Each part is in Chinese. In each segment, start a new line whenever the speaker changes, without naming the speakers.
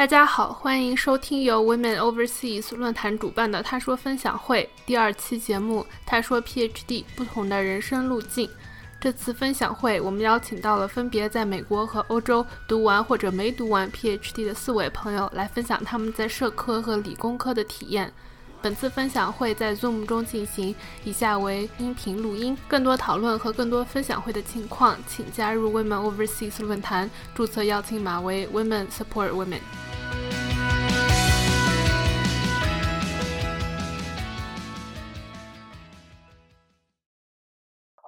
大家好，欢迎收听由 Women Overseas 论坛主办的《他说分享会》第二期节目《他说 PhD 不同的人生路径》。这次分享会，我们邀请到了分别在美国和欧洲读完或者没读完 PhD 的四位朋友，来分享他们在社科和理工科的体验。本次分享会在 Zoom 中进行，以下为音频录音。更多讨论和更多分享会的情况，请加入 Women Overseas 论坛，注册邀请码为 Women Support Women。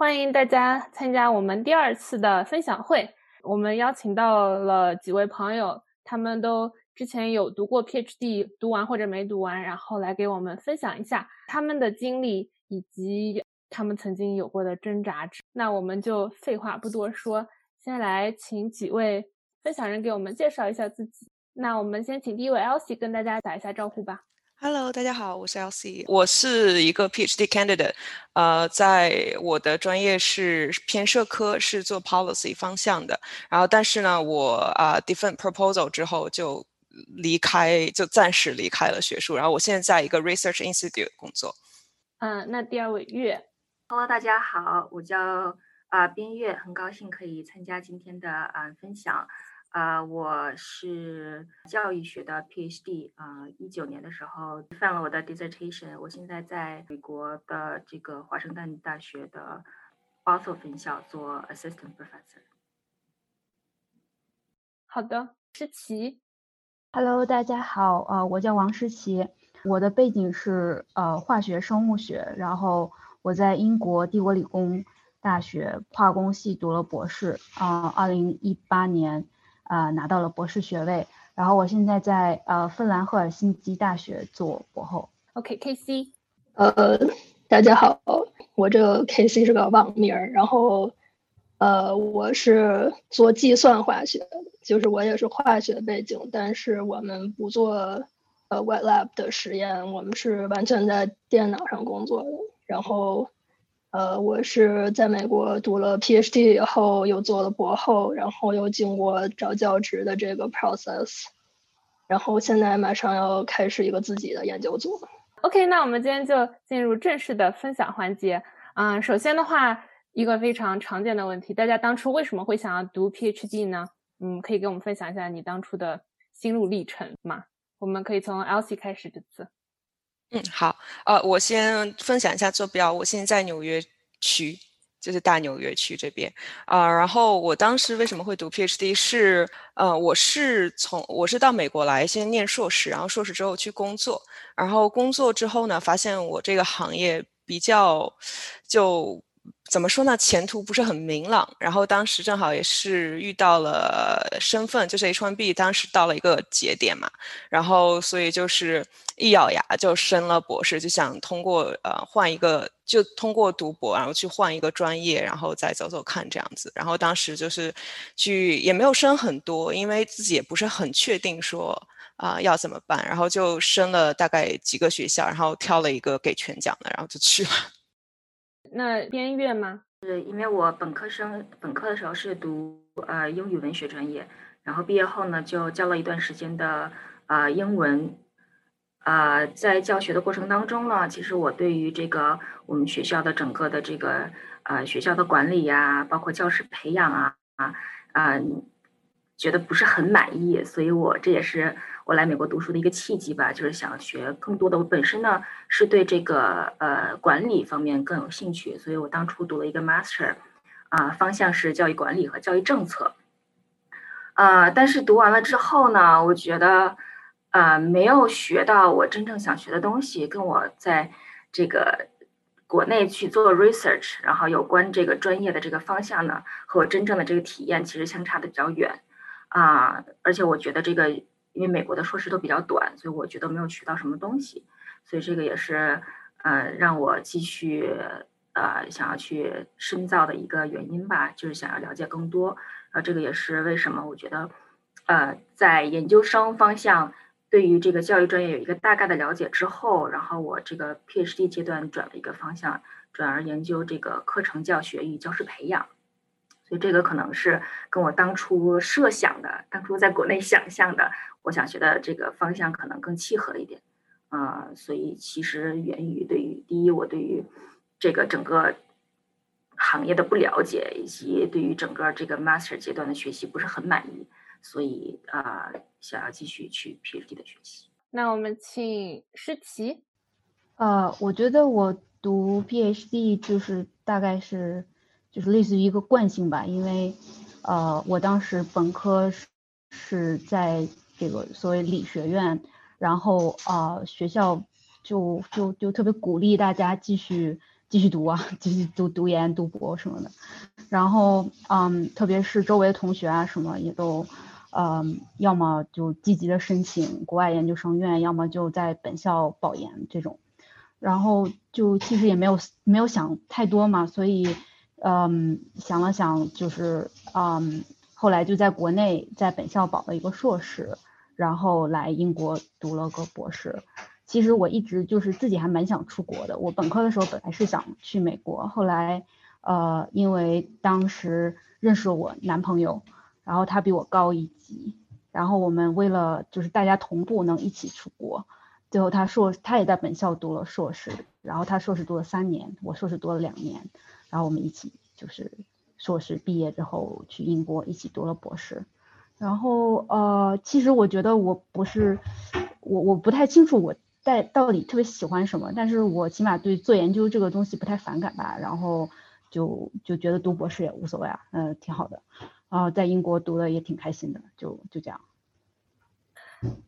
欢迎大家参加我们第二次的分享会。我们邀请到了几位朋友，他们都。之前有读过 PhD，读完或者没读完，然后来给我们分享一下他们的经历以及他们曾经有过的挣扎。那我们就废话不多说，先来请几位分享人给我们介绍一下自己。那我们先请第一位 Elsie 跟大家打一下招呼吧。
Hello，大家好，我是 Elsie，我是一个 PhD candidate，呃，在我的专业是偏社科，是做 policy 方向的。然后，但是呢，我啊 defend proposal 之后就。离开就暂时离开了学术，然后我现在在一个 research institute 工作。
嗯，那第二位月
，Hello，大家好，我叫啊边月，很高兴可以参加今天的啊分享。啊，我是教育学的 PhD，啊，一九年的时候犯了我的 dissertation，我现在在美国的这个华盛顿大学的 Boston 分校做 assistant professor。
好的，诗琪。
Hello，大家好，呃，我叫王诗琪，我的背景是呃化学生物学，然后我在英国帝国理工大学化工系读了博士，嗯，二零一八年啊拿到了博士学位，然后我现在在呃芬兰赫尔辛基大学做博后。
OK，K C，
呃，大家好，我这个 K C 是个网名，然后。呃，我是做计算化学的，就是我也是化学背景，但是我们不做呃 wet lab 的实验，我们是完全在电脑上工作的。然后，呃，我是在美国读了 PhD 以后，又做了博后，然后又经过找教职的这个 process，然后现在马上要开始一个自己的研究组。
OK，那我们今天就进入正式的分享环节。嗯，首先的话。一个非常常见的问题，大家当初为什么会想要读 PhD 呢？嗯，可以给我们分享一下你当初的心路历程吗？我们可以从 Elsie 开始这次。
嗯，好，呃，我先分享一下坐标，我现在在纽约区，就是大纽约区这边啊。然后我当时为什么会读 PhD？是呃，我是从我是到美国来先念硕士，然后硕士之后去工作，然后工作之后呢，发现我这个行业比较就。怎么说呢？前途不是很明朗。然后当时正好也是遇到了身份，就是 H1B，当时到了一个节点嘛。然后所以就是一咬牙就升了博士，就想通过呃换一个，就通过读博，然后去换一个专业，然后再走走看这样子。然后当时就是去也没有升很多，因为自己也不是很确定说啊要怎么办。然后就升了大概几个学校，然后挑了一个给全奖的，然后就去了。
那边月吗？
是因为我本科生本科的时候是读呃英语文学专业，然后毕业后呢就教了一段时间的呃英文，呃在教学的过程当中呢，其实我对于这个我们学校的整个的这个呃学校的管理呀，包括教师培养啊啊啊，觉得不是很满意，所以我这也是。我来美国读书的一个契机吧，就是想学更多的。我本身呢是对这个呃管理方面更有兴趣，所以我当初读了一个 master，啊，方向是教育管理和教育政策。呃，但是读完了之后呢，我觉得呃没有学到我真正想学的东西，跟我在这个国内去做 research，然后有关这个专业的这个方向呢，和我真正的这个体验其实相差的比较远啊，而且我觉得这个。因为美国的硕士都比较短，所以我觉得没有学到什么东西，所以这个也是呃让我继续呃想要去深造的一个原因吧，就是想要了解更多。然后这个也是为什么我觉得呃在研究生方向对于这个教育专业有一个大概的了解之后，然后我这个 PhD 阶段转了一个方向，转而研究这个课程教学与教师培养。所以这个可能是跟我当初设想的，当初在国内想象的，我想学的这个方向可能更契合一点。啊，所以其实源于对于第一，我对于这个整个行业的不了解，以及对于整个这个 master 阶段的学习不是很满意，所以啊，想要继续去 PhD 的学习。
那我们请诗琪。
呃，我觉得我读 PhD 就是大概是就是类似于一个惯性吧，因为呃，我当时本科是是在这个所谓理学院。然后啊，学校就就就特别鼓励大家继续继续读啊，继续读读研、读博什么的。然后嗯，特别是周围同学啊什么也都，嗯，要么就积极的申请国外研究生院，要么就在本校保研这种。然后就其实也没有没有想太多嘛，所以嗯，想了想就是嗯，后来就在国内在本校保了一个硕士。然后来英国读了个博士。其实我一直就是自己还蛮想出国的。我本科的时候本来是想去美国，后来呃，因为当时认识了我男朋友，然后他比我高一级，然后我们为了就是大家同步能一起出国，最后他硕他也在本校读了硕士，然后他硕士读了三年，我硕士读了两年，然后我们一起就是硕士毕业之后去英国一起读了博士。然后呃，其实我觉得我不是我我不太清楚我在到底特别喜欢什么，但是我起码对做研究这个东西不太反感吧。然后就就觉得读博士也无所谓啊，嗯，挺好的。然后在英国读的也挺开心的，就就这样。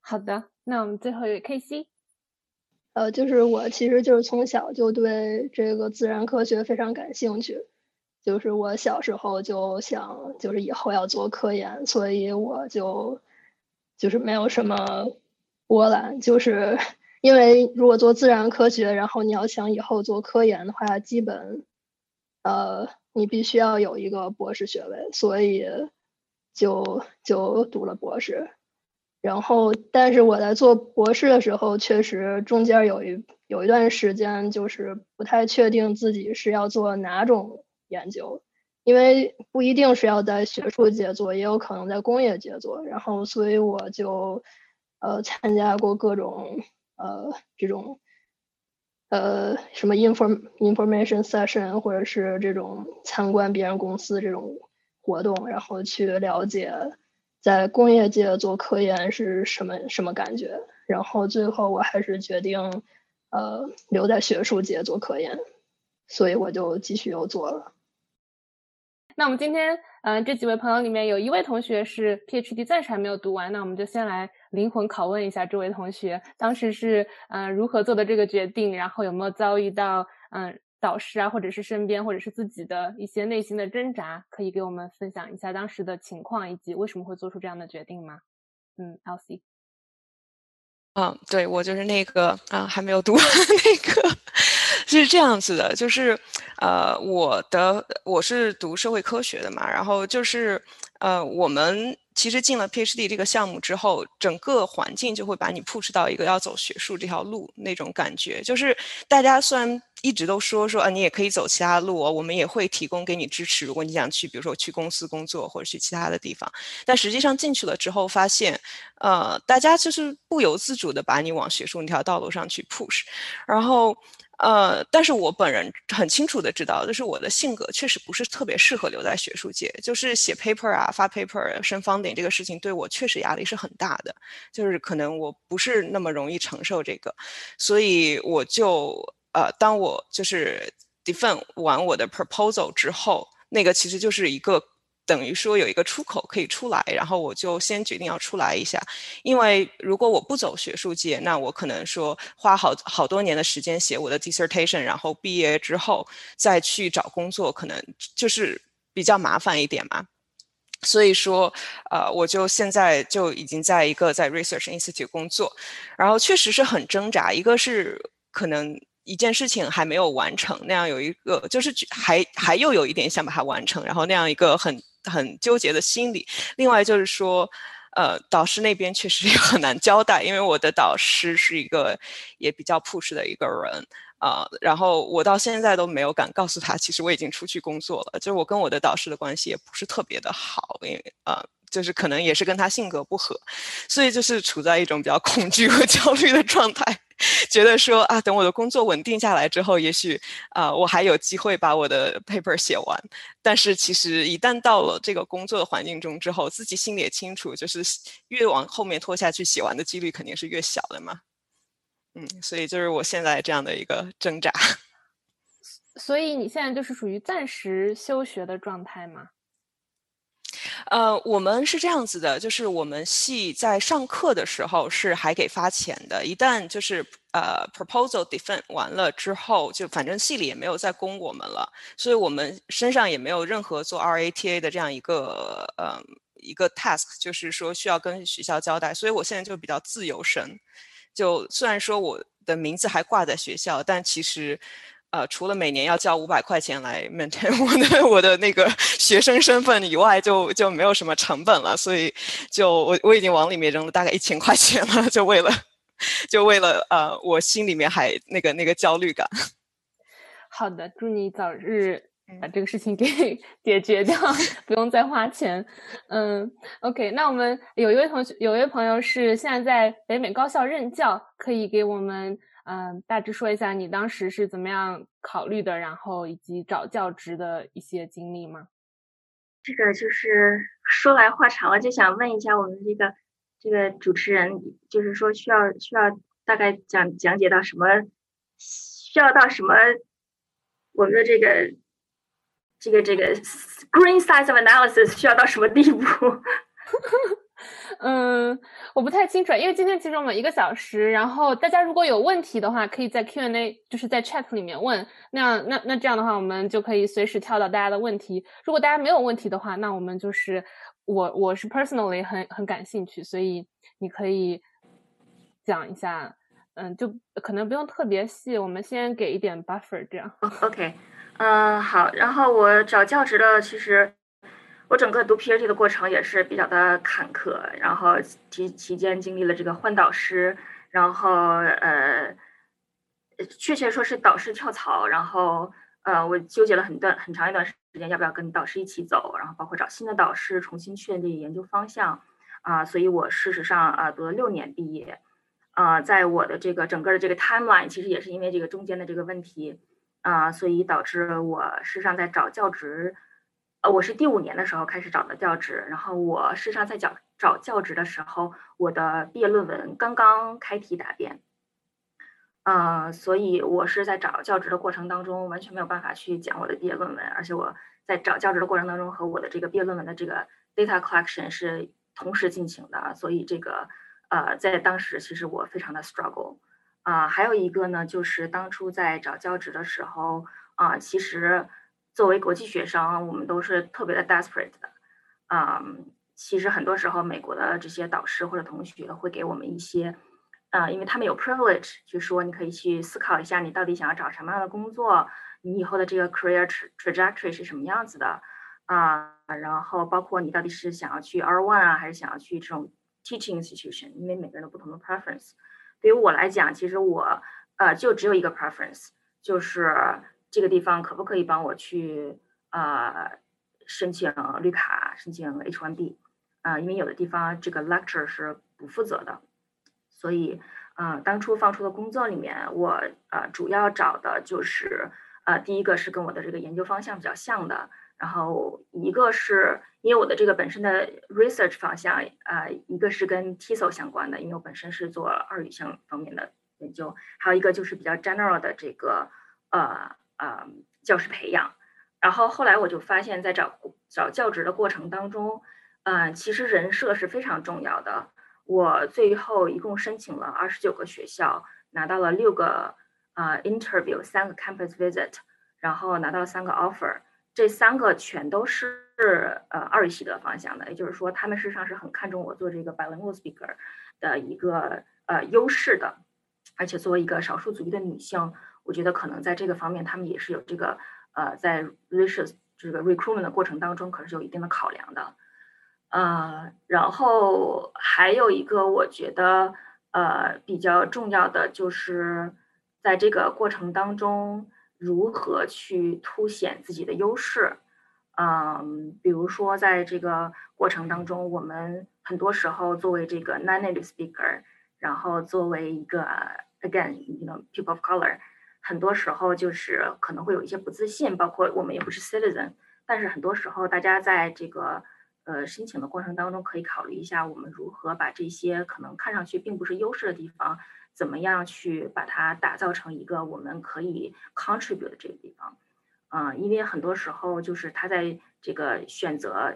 好的，那我们最后一位 K C，
呃，就是我其实就是从小就对这个自然科学非常感兴趣。就是我小时候就想，就是以后要做科研，所以我就就是没有什么波澜。就是因为如果做自然科学，然后你要想以后做科研的话，基本呃你必须要有一个博士学位，所以就就读了博士。然后，但是我在做博士的时候，确实中间有一有一段时间，就是不太确定自己是要做哪种。研究，因为不一定是要在学术界做，也有可能在工业界做。然后，所以我就呃参加过各种呃这种呃什么 inform information session，或者是这种参观别人公司这种活动，然后去了解在工业界做科研是什么什么感觉。然后最后我还是决定呃留在学术界做科研，所以我就继续又做了。
那我们今天，嗯，这几位朋友里面有一位同学是 PhD 暂时还没有读完，那我们就先来灵魂拷问一下这位同学，当时是嗯如何做的这个决定，然后有没有遭遇到嗯导师啊，或者是身边或者是自己的一些内心的挣扎，可以给我们分享一下当时的情况以及为什么会做出这样的决定吗？嗯，LC。
嗯，对我就是那个啊，还没有读完那个，是这样子的，就是，呃，我的我是读社会科学的嘛，然后就是，呃，我们。其实进了 PhD 这个项目之后，整个环境就会把你 push 到一个要走学术这条路那种感觉。就是大家虽然一直都说说啊，你也可以走其他路哦，我们也会提供给你支持。如果你想去，比如说去公司工作或者去其他的地方，但实际上进去了之后，发现，呃，大家就是不由自主的把你往学术那条道路上去 push，然后。呃，但是我本人很清楚的知道，就是我的性格确实不是特别适合留在学术界，就是写 paper 啊、发 paper、升 funding 这个事情对我确实压力是很大的，就是可能我不是那么容易承受这个，所以我就呃，当我就是 defend 完我的 proposal 之后，那个其实就是一个。等于说有一个出口可以出来，然后我就先决定要出来一下，因为如果我不走学术界，那我可能说花好好多年的时间写我的 dissertation，然后毕业之后再去找工作，可能就是比较麻烦一点嘛。所以说，呃，我就现在就已经在一个在 research institute 工作，然后确实是很挣扎，一个是可能。一件事情还没有完成，那样有一个就是还还又有一点想把它完成，然后那样一个很很纠结的心理。另外就是说，呃，导师那边确实 也很难交代，因为我的导师是一个也比较 push 的一个人，啊，然后我到现在都没有敢告诉他，其实我已经出去工作了。就是我跟我的导师的关系也不是特别的好，因为呃，就是可能也是跟他性格不合，所以就是处在一种比较恐惧和 焦虑的状态。觉得说啊，等我的工作稳定下来之后，也许啊，我还有机会把我的 paper 写完。但是其实一旦到了这个工作的环境中之后，自己心里也清楚，就是越往后面拖下去，写完的几率肯定是越小的嘛。嗯，所以就是我现在这样的一个挣扎。
所以你现在就是属于暂时休学的状态吗？
呃，我们是这样子的，就是我们系在上课的时候是还给发钱的，一旦就是呃 proposal defend 完了之后，就反正系里也没有再供我们了，所以我们身上也没有任何做 RATA 的这样一个呃一个 task，就是说需要跟学校交代，所以我现在就比较自由身，就虽然说我的名字还挂在学校，但其实。呃，除了每年要交五百块钱来 maintain 我的 我的那个学生身份以外，就就没有什么成本了。所以，就我我已经往里面扔了大概一千块钱了，就为了就为了呃，我心里面还那个那个焦虑感。
好的，祝你早日把这个事情给 解决掉，不用再花钱。嗯，OK，那我们有一位同学，有一位朋友是现在在北美高校任教，可以给我们。嗯，大致说一下你当时是怎么样考虑的，然后以及找教职的一些经历吗？
这个就是说来话长了，就想问一下我们这个这个主持人，就是说需要需要大概讲讲解到什么，需要到什么我们的这个这个这个 screen size of analysis 需要到什么地步？
嗯，我不太清楚，因为今天其实我们一个小时，然后大家如果有问题的话，可以在 Q&A，就是在 chat 里面问。那样，那那这样的话，我们就可以随时跳到大家的问题。如果大家没有问题的话，那我们就是我我是 personally 很很感兴趣，所以你可以讲一下，嗯，就可能不用特别细，我们先给一点 buffer 这样。
OK，嗯，好，然后我找教职的其实。我整个读 PhD 的过程也是比较的坎坷，然后期期间经历了这个换导师，然后呃，确切说是导师跳槽，然后呃，我纠结了很段很长一段时间，要不要跟导师一起走，然后包括找新的导师，重新确立研究方向啊，所以我事实上啊读了六年毕业，啊，在我的这个整个的这个 timeline，其实也是因为这个中间的这个问题啊，所以导致我事实上在找教职。呃，我是第五年的时候开始找的教职，然后我事实上在找找教职的时候，我的毕业论文刚刚开题答辩，呃，所以我是在找教职的过程当中完全没有办法去讲我的毕业论文，而且我在找教职的过程当中和我的这个毕业论文的这个 data collection 是同时进行的，所以这个呃，在当时其实我非常的 struggle，啊，还有一个呢，就是当初在找教职的时候啊，其实。作为国际学生，我们都是特别的 desperate 的，嗯，其实很多时候美国的这些导师或者同学会给我们一些，呃，因为他们有 privilege，就说你可以去思考一下，你到底想要找什么样的工作，你以后的这个 career trajectory 是什么样子的，啊，然后包括你到底是想要去 R one 啊，还是想要去这种 teaching institution，因为每个人有不同的 preference。对于我来讲，其实我呃就只有一个 preference，就是。这个地方可不可以帮我去呃申请绿卡，申请 H1B 啊？因为有的地方这个 lecture 是不负责的，所以呃当初放出的工作里面，我呃主要找的就是呃第一个是跟我的这个研究方向比较像的，然后一个是因为我的这个本身的 research 方向呃一个是跟 TESOL 相关的，因为我本身是做二语性方面的研究，还有一个就是比较 general 的这个呃。呃，教师培养，然后后来我就发现，在找找教职的过程当中，嗯，其实人设是非常重要的。我最后一共申请了二十九个学校，拿到了六个呃 interview，三个 campus visit，然后拿到了三个 offer，这三个全都是呃二系的方向的，也就是说，他们事实上是很看重我做这个 bilingual speaker 的一个呃优势的，而且作为一个少数族裔的女性。我觉得可能在这个方面，他们也是有这个呃，在 research 这个 recruitment 的过程当中，可是有一定的考量的。呃，然后还有一个我觉得呃比较重要的就是在这个过程当中如何去凸显自己的优势。嗯，比如说在这个过程当中，我们很多时候作为这个 non-native speaker，然后作为一个 again，you know，people of color，很多时候就是可能会有一些不自信，包括我们也不是 citizen，但是很多时候大家在这个呃申请的过程当中，可以考虑一下我们如何把这些可能看上去并不是优势的地方，怎么样去把它打造成一个我们可以 contribute 的这个地方。嗯，因为很多时候就是他在这个选择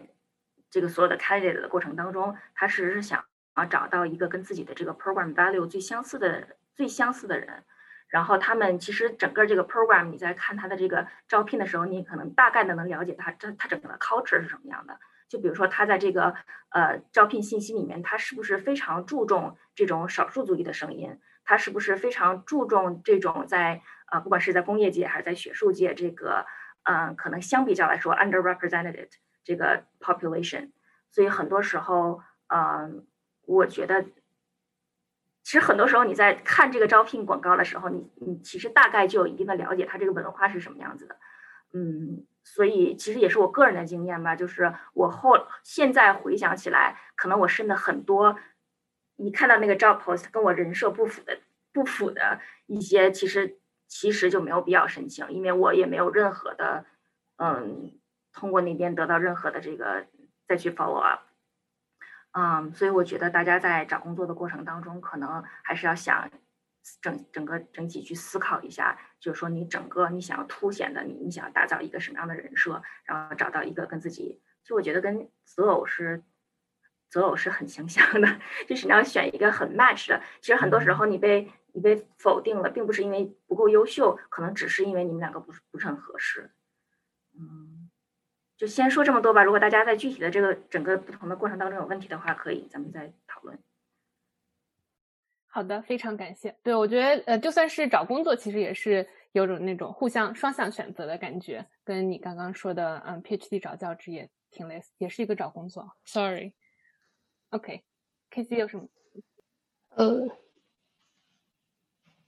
这个所有的 candidate 的过程当中，他其实是想啊找到一个跟自己的这个 program value 最相似的最相似的人。然后他们其实整个这个 program，你在看他的这个招聘的时候，你可能大概的能了解他这他整个的 culture 是什么样的。就比如说他在这个呃招聘信息里面，他是不是非常注重这种少数族裔的声音？他是不是非常注重这种在啊，不管是在工业界还是在学术界，这个嗯，可能相比较来说 underrepresented 这个 population，所以很多时候，嗯，我觉得，其实很多时候你在看这个招聘广告的时候，你你其实大概就有一定的了解，它这个文化是什么样子的，嗯，所以其实也是我个人的经验吧，就是我后现在回想起来，可能我申的很多，你看到那个 job post 跟我人设不符的不符的一些，其实。其实就没有必要申请，因为我也没有任何的，嗯，通过那边得到任何的这个再去 follow up，嗯，所以我觉得大家在找工作的过程当中，可能还是要想整整个整体去思考一下，就是说你整个你想要凸显的，你你想要打造一个什么样的人设，然后找到一个跟自己，就我觉得跟择偶是择偶是很相像的，就是你要选一个很 match 的，其实很多时候你被。你被否定了，并不是因为不够优秀，可能只是因为你们两个不是不是很合适。嗯，就先说这么多吧。如果大家在具体的这个整个不同的过程当中有问题的话，可以咱们再讨论。
好的，非常感谢。对，我觉得呃，就算是找工作，其实也是有种那种互相双向选择的感觉，跟你刚刚说的嗯，PhD 找教职也挺类似，也是一个找工作。Sorry，OK，K C 有什么？
呃。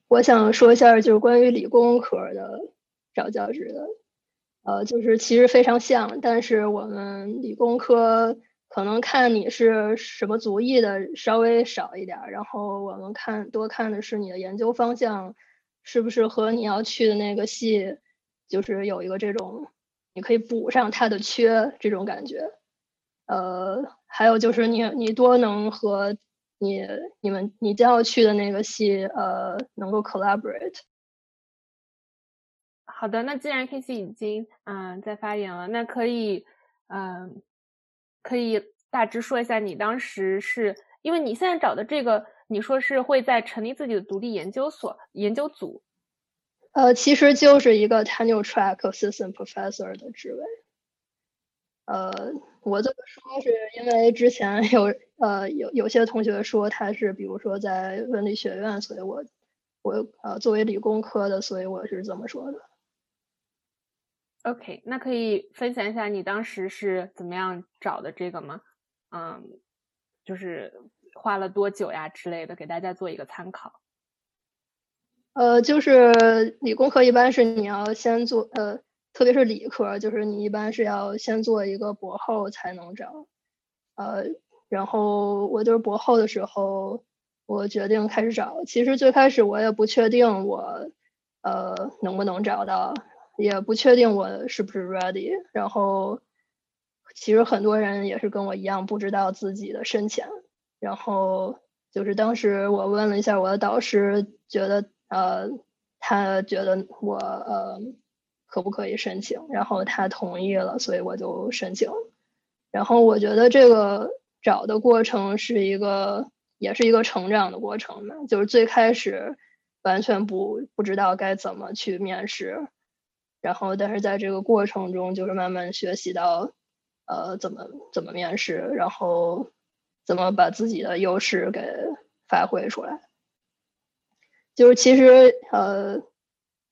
我想说一下，就是关于理工科的找教职的，呃，就是其实非常像，但是我们理工科可能看你是什么族裔的稍微少一点，然后我们看多看的是你的研究方向是不是和你要去的那个系，就是有一个这种你可以补上它的缺这种感觉，呃，还有就是你你多能和。你你们你将要去的那个系，呃，能够 collaborate。
好的，那既然 K C 已经嗯在发言了，那可以嗯可以大致说一下你当时是因为你现在找的这个，你说是会在成立自己的独立研究所研究组。
呃，其实就是一个 tenure track assistant professor 的职位。呃，我这么说是因为之前有呃有有些同学说他是比如说在文理学院，所以我我呃作为理工科的，所以我是这么说的。
OK，那可以分享一下你当时是怎么样找的这个吗？嗯，就是花了多久呀之类的，给大家做一个参考。
呃，就是理工科一般是你要先做呃。特别是理科，就是你一般是要先做一个博后才能找，呃，然后我就是博后的时候，我决定开始找。其实最开始我也不确定我，呃，能不能找到，也不确定我是不是 ready。然后，其实很多人也是跟我一样，不知道自己的深浅。然后就是当时我问了一下我的导师，觉得呃，他觉得我呃。可不可以申请？然后他同意了，所以我就申请。然后我觉得这个找的过程是一个，也是一个成长的过程嘛。就是最开始完全不不知道该怎么去面试，然后但是在这个过程中，就是慢慢学习到，呃，怎么怎么面试，然后怎么把自己的优势给发挥出来。就是其实呃。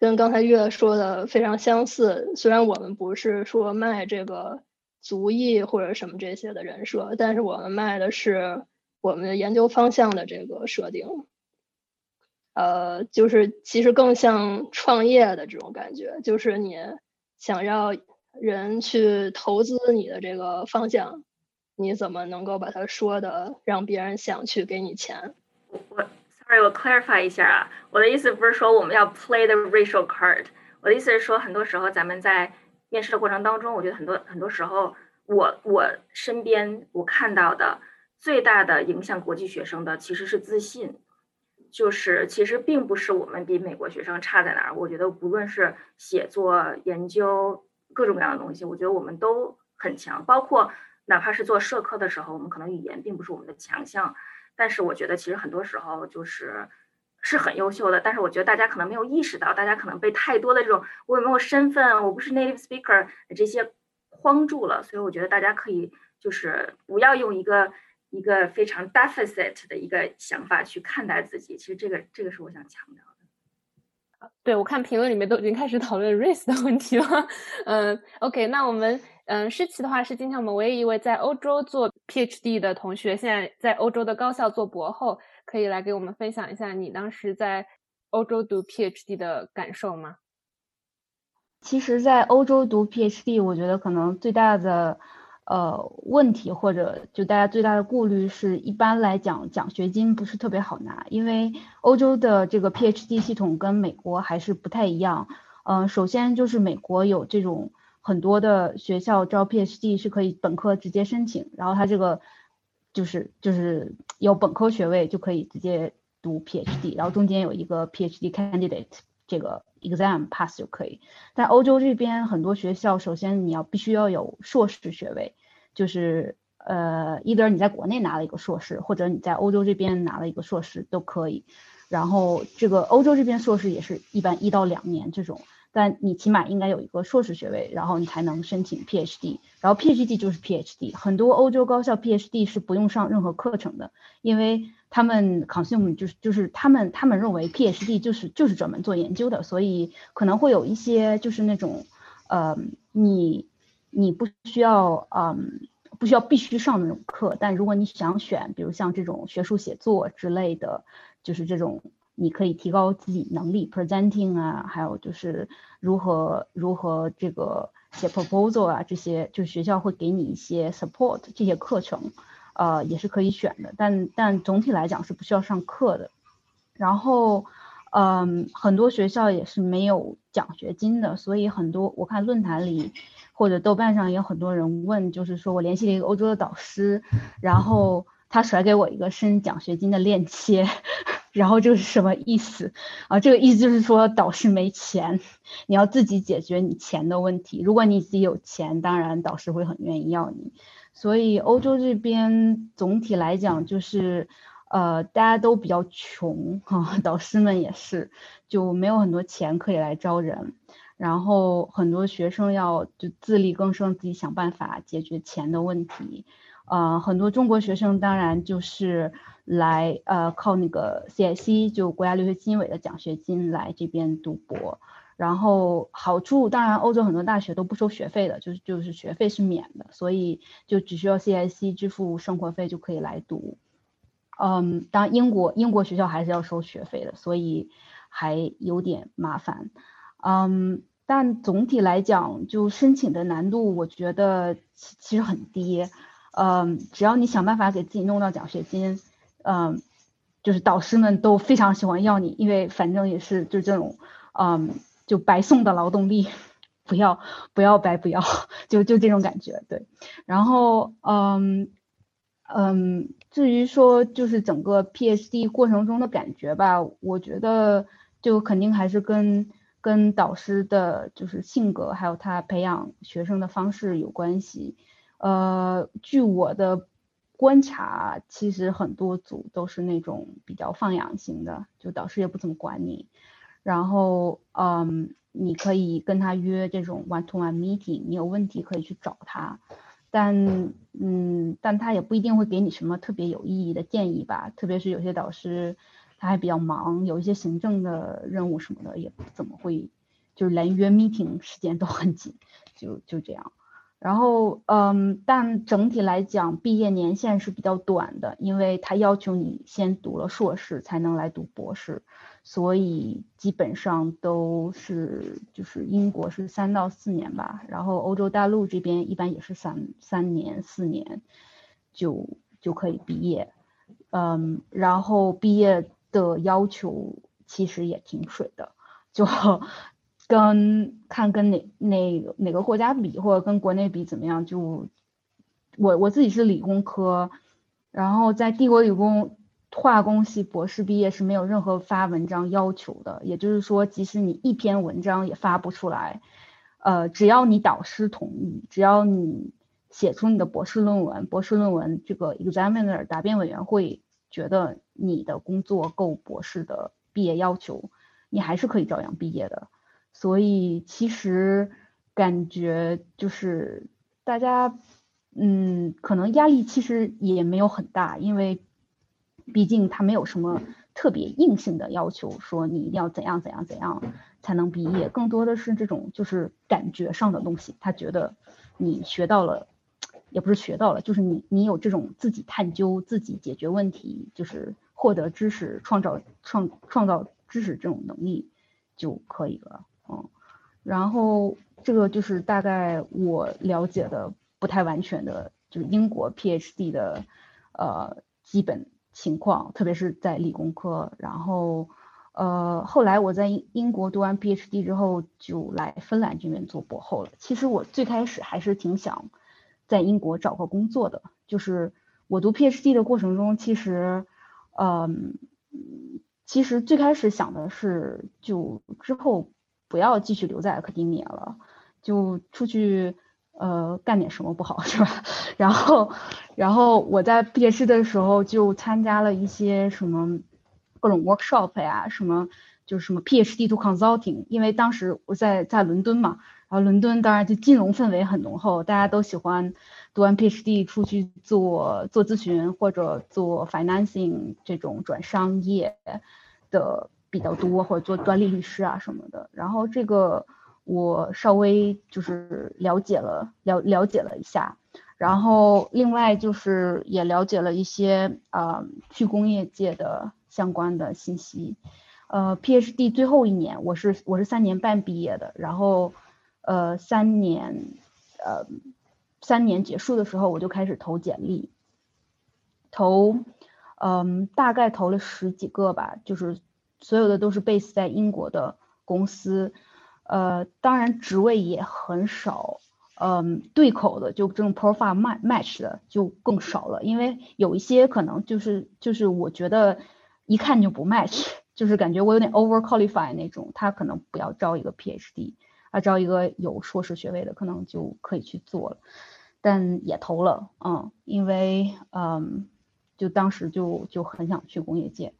跟刚才月说的非常相似，虽然我们不是说卖这个族裔或者什么这些的人设，但是我们卖的是我们的研究方向的这个设定。呃，就是其实更像创业的这种感觉，就是你想要人去投资你的这个方向，你怎么能够把它说的让别人想去给你钱？
我，sorry，我 clarify 一下啊，我的意思不是说我们要 play the racial card，我的意思是说，很多时候咱们在面试的过程当中，我觉得很多很多时候，我我身边我看到的最大的影响国际学生的其实是自信。就是其实并不是我们比美国学生差在哪儿，我觉得无论是写作、研究各种各样的东西，我觉得我们都很强。包括哪怕是做社科的时候，我们可能语言并不是我们的强项，但是我觉得其实很多时候就是是很优秀的。但是我觉得大家可能没有意识到，大家可能被太多的这种我有没有身份，我不是 native speaker 这些框住了。所以我觉得大家可以就是不要用一个。一个非常 deficit 的一个想法去看待自己，其实这个这个是我想强调的。
对，我看评论里面都已经开始讨论 race 的问题了。嗯，OK，那我们嗯，诗琪的话是今天我们唯一一位在欧洲做 PhD 的同学，现在在欧洲的高校做博后，可以来给我们分享一下你当时在欧洲读 PhD 的感受吗？
其实，在欧洲读 PhD，我觉得可能最大的。呃，问题或者就大家最大的顾虑是，一般来讲奖学金不是特别好拿，因为欧洲的这个 PhD 系统跟美国还是不太一样。嗯，首先就是美国有这种很多的学校招 PhD 是可以本科直接申请，然后他这个就是就是有本科学位就可以直接读 PhD，然后中间有一个 PhD candidate 这个。exam pass 就可以，但欧洲这边很多学校，首先你要必须要有硕士学位，就是呃，either 你在国内拿了一个硕士，或者你在欧洲这边拿了一个硕士都可以。然后这个欧洲这边硕士也是一般一到两年这种，但你起码应该有一个硕士学位，然后你才能申请 PhD。然后 PhD 就是 PhD，很多欧洲高校 PhD 是不用上任何课程的，因为。他们 consume 就是就是他们他们认为 PhD 就是就是专门做研究的，所以可能会有一些就是那种，呃，你你不需要嗯不需要必须上那种课，但如果你想选，比如像这种学术写作之类的，就是这种你可以提高自己能力 presenting 啊，还有就是如何如何这个写 proposal 啊这些，就学校会给你一些 support 这些课程。呃，也是可以选的，但但总体来讲是不需要上课的。然后，嗯，很多学校也是没有奖学金的，所以很多我看论坛里或者豆瓣上也有很多人问，就是说我联系了一个欧洲的导师，然后他甩给我一个申奖学金的链接，然后这是什么意思啊？这个意思就是说导师没钱，你要自己解决你钱的问题。如果你自己有钱，当然导师会很愿意要你。所以欧洲这边总体来讲就是，呃，大家都比较穷哈，导师们也是，就没有很多钱可以来招人，然后很多学生要就自力更生，自己想办法解决钱的问题，呃，很多中国学生当然就是来呃靠那个 CIC 就国家留学基金委的奖学金来这边读博。然后好处当然，欧洲很多大学都不收学费的，就是就是学费是免的，所以就只需要 CIC 支付生活费就可以来读。嗯，当英国英国学校还是要收学费的，所以还有点麻烦。嗯，但总体来讲，就申请的难度我觉得其其实很低。嗯，只要你想办法给自己弄到奖学金，嗯，就是导师们都非常喜欢要你，因为反正也是就这种，嗯。就白送的劳动力，不要不要白不要，就就这种感觉，对。然后，嗯嗯，至于说就是整个 PhD 过程中的感觉吧，我觉得就肯定还是跟跟导师的就是性格，还有他培养学生的方式有关系。呃，据我的观察，其实很多组都是那种比较放养型的，就导师也不怎么管你。然后，嗯，你可以跟他约这种 one-to-one meeting，你有问题可以去找他，但，嗯，但他也不一定会给你什么特别有意义的建议吧。特别是有些导师他还比较忙，有一些行政的任务什么的，也不怎么会，就是连约 meeting 时间都很紧，就就这样。然后，嗯，但整体来讲，毕业年限是比较短的，因为他要求你先读了硕士才能来读博士，所以基本上都是就是英国是三到四年吧，然后欧洲大陆这边一般也是三三年四年就就可以毕业，嗯，然后毕业的要求其实也挺水的，就。跟看跟哪哪哪个国家比，或者跟国内比怎么样？就我我自己是理工科，然后在帝国理工化工系博士毕业是没有任何发文章要求的，也就是说，即使你一篇文章也发不出来，呃，只要你导师同意，只要你写出你的博士论文，博士论文这个 examiner 答辩委员会觉得你的工作够博士的毕业要求，你还是可以照样毕业的。所以其实感觉就是大家，嗯，可能压力其实也没有很大，因为毕竟他没有什么特别硬性的要求，说你一定要怎样怎样怎样才能毕业，更多的是这种就是感觉上的东西。他觉得你学到了，也不是学到了，就是你你有这种自己探究、自己解决问题，就是获得知识、创造创创造知识这种能力就可以了。嗯，然后这个就是大概我了解的不太完全的，就是英国 PhD 的呃基本情况，特别是在理工科。然后呃后来我在英英国读完 PhD 之后，就来芬兰这边做博后了。其实我最开始还是挺想在英国找个工作的，就是我读 PhD 的过程中，其实嗯其实最开始想的是就之后。不要继续留在 academia 了，就出去呃干点什么不好 是吧？然后，然后我在毕业式的时候就参加了一些什么各种 workshop 呀，什么就是什么 PhD to consulting，因为当时我在在伦敦嘛，然后伦敦当然就金融氛围很浓厚，大家都喜欢读完 PhD 出去做做咨询或者做 financing 这种转商业的。比较多，或者做专利律师啊什么的。然后这个我稍微就是了解了了了解了一下，然后另外就是也了解了一些啊去工业界的相关的信息。呃，PhD 最后一年我是我是三年半毕业的，然后呃三年呃三年结束的时候我就开始投简历，投嗯大概投了十几个吧，就是。所有的都是 base 在英国的公司，呃，当然职位也很少，嗯，对口的就这种 profile match 的就更少了，因为有一些可能就是就是我觉得一看就不 match，就是感觉我有点 over qualify 那种，他可能不要招一个 PhD，啊，招一个有硕士学位的可能就可以去做了，但也投了，嗯，因为嗯，就当时就就很想去工业界。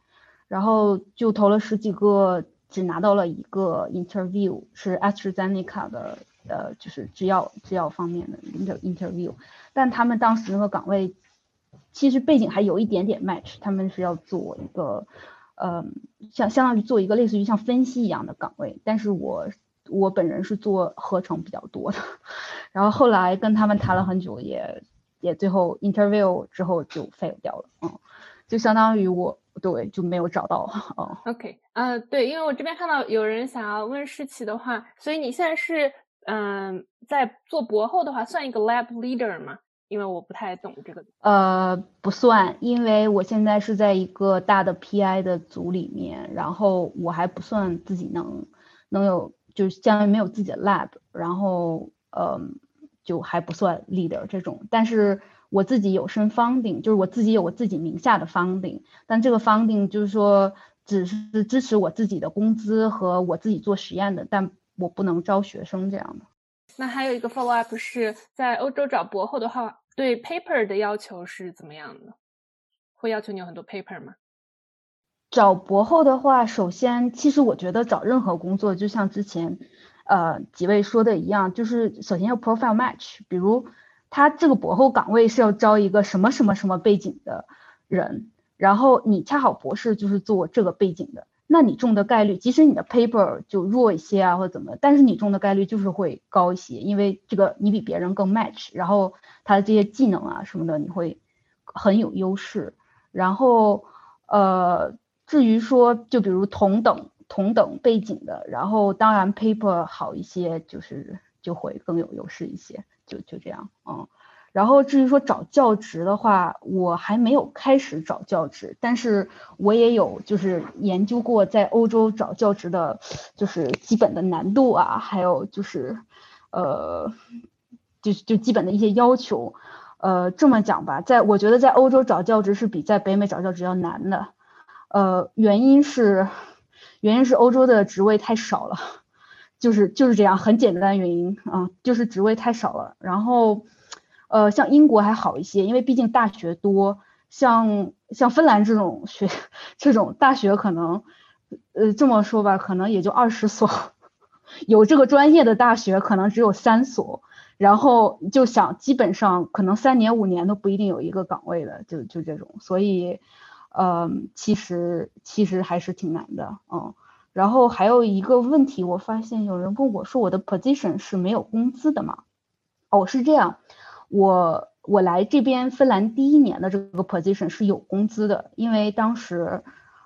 然后就投了十几个，只拿到了一个 interview，是 AstraZeneca 的，呃，就是制药制药方面的 inter interview，但他们当时那个岗位其实背景还有一点点 match，他们是要做一个，呃，相相当于做一个类似于像分析一样的岗位，但是我我本人是做合成比较多的，然后后来跟他们谈了很久，也也最后 interview 之后就 fail 掉了，嗯，就相当于我。对，就没有找到嗯。
OK，呃，对，因为我这边看到有人想要问世奇的话，所以你现在是嗯，在做博后的话，算一个 lab leader 吗？因为我不太懂这个。
呃，不算，因为我现在是在一个大的 PI 的组里面，然后我还不算自己能能有，就是将来没有自己的 lab，然后嗯，就还不算 leader 这种，但是。我自己有身 funding，就是我自己有我自己名下的 funding，但这个 funding 就是说只是支持我自己的工资和我自己做实验的，但我不能招学生这样的。
那还有一个 follow up 是在欧洲找博后的话，对 paper 的要求是怎么样的？会要求你有很多 paper 吗？
找博后的话，首先其实我觉得找任何工作，就像之前呃几位说的一样，就是首先要 profile match，比如。他这个博后岗位是要招一个什么什么什么背景的人，然后你恰好博士就是做这个背景的，那你中的概率，即使你的 paper 就弱一些啊，或者怎么，但是你中的概率就是会高一些，因为这个你比别人更 match，然后他的这些技能啊什么的，你会很有优势。然后呃，至于说就比如同等同等背景的，然后当然 paper 好一些，就是就会更有优势一些，就就这样，嗯。然后至于说找教职的话，我还没有开始找教职，但是我也有就是研究过在欧洲找教职的，就是基本的难度啊，还有就是，呃，就就基本的一些要求，呃，这么讲吧，在我觉得在欧洲找教职是比在北美找教职要难的，呃，原因是原因是欧洲的职位太少了，就是就是这样很简单原因啊，就是职位太少了，然后。呃，像英国还好一些，因为毕竟大学多。像像芬兰这种学 这种大学，可能呃这么说吧，可能也就二十所，有这个专业的大学可能只有三所。然后就想，基本上可能三年五年都不一定有一个岗位的，就就这种。所以，呃，其实其实还是挺难的，嗯。然后还有一个问题，我发现有人问我说，我的 position 是没有工资的吗？哦，是这样。我我来这边芬兰第一年的这个 position 是有工资的，因为当时，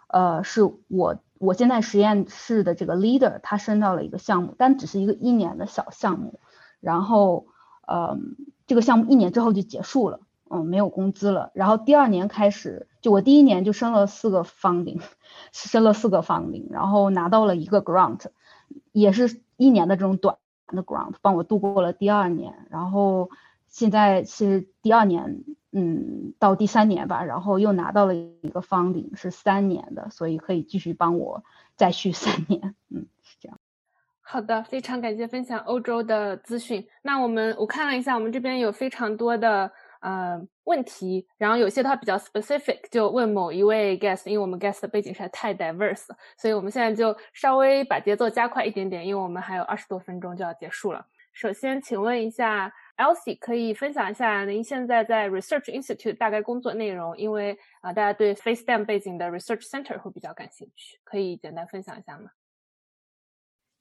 呃，是我我现在实验室的这个 leader 他升到了一个项目，但只是一个一年的小项目，然后，呃，这个项目一年之后就结束了，嗯，没有工资了。然后第二年开始，就我第一年就升了四个 funding，升了四个 funding，然后拿到了一个 grant，也是一年的这种短的 grant，帮我度过了第二年，然后。现在是第二年，嗯，到第三年吧，然后又拿到了一个方顶，是三年的，所以可以继续帮我再续三年，嗯，是这样。
好的，非常感谢分享欧洲的资讯。那我们我看了一下，我们这边有非常多的呃问题，然后有些它比较 specific，就问某一位 guest，因为我们 guest 的背景实在太 diverse，所以我们现在就稍微把节奏加快一点点，因为我们还有二十多分钟就要结束了。首先，请问一下。Elsie 可以分享一下您现在在 Research Institute 大概工作内容，因为啊，大家对 FaceTime 背景的 Research Center 会比较感兴趣，可以简单分享一下吗？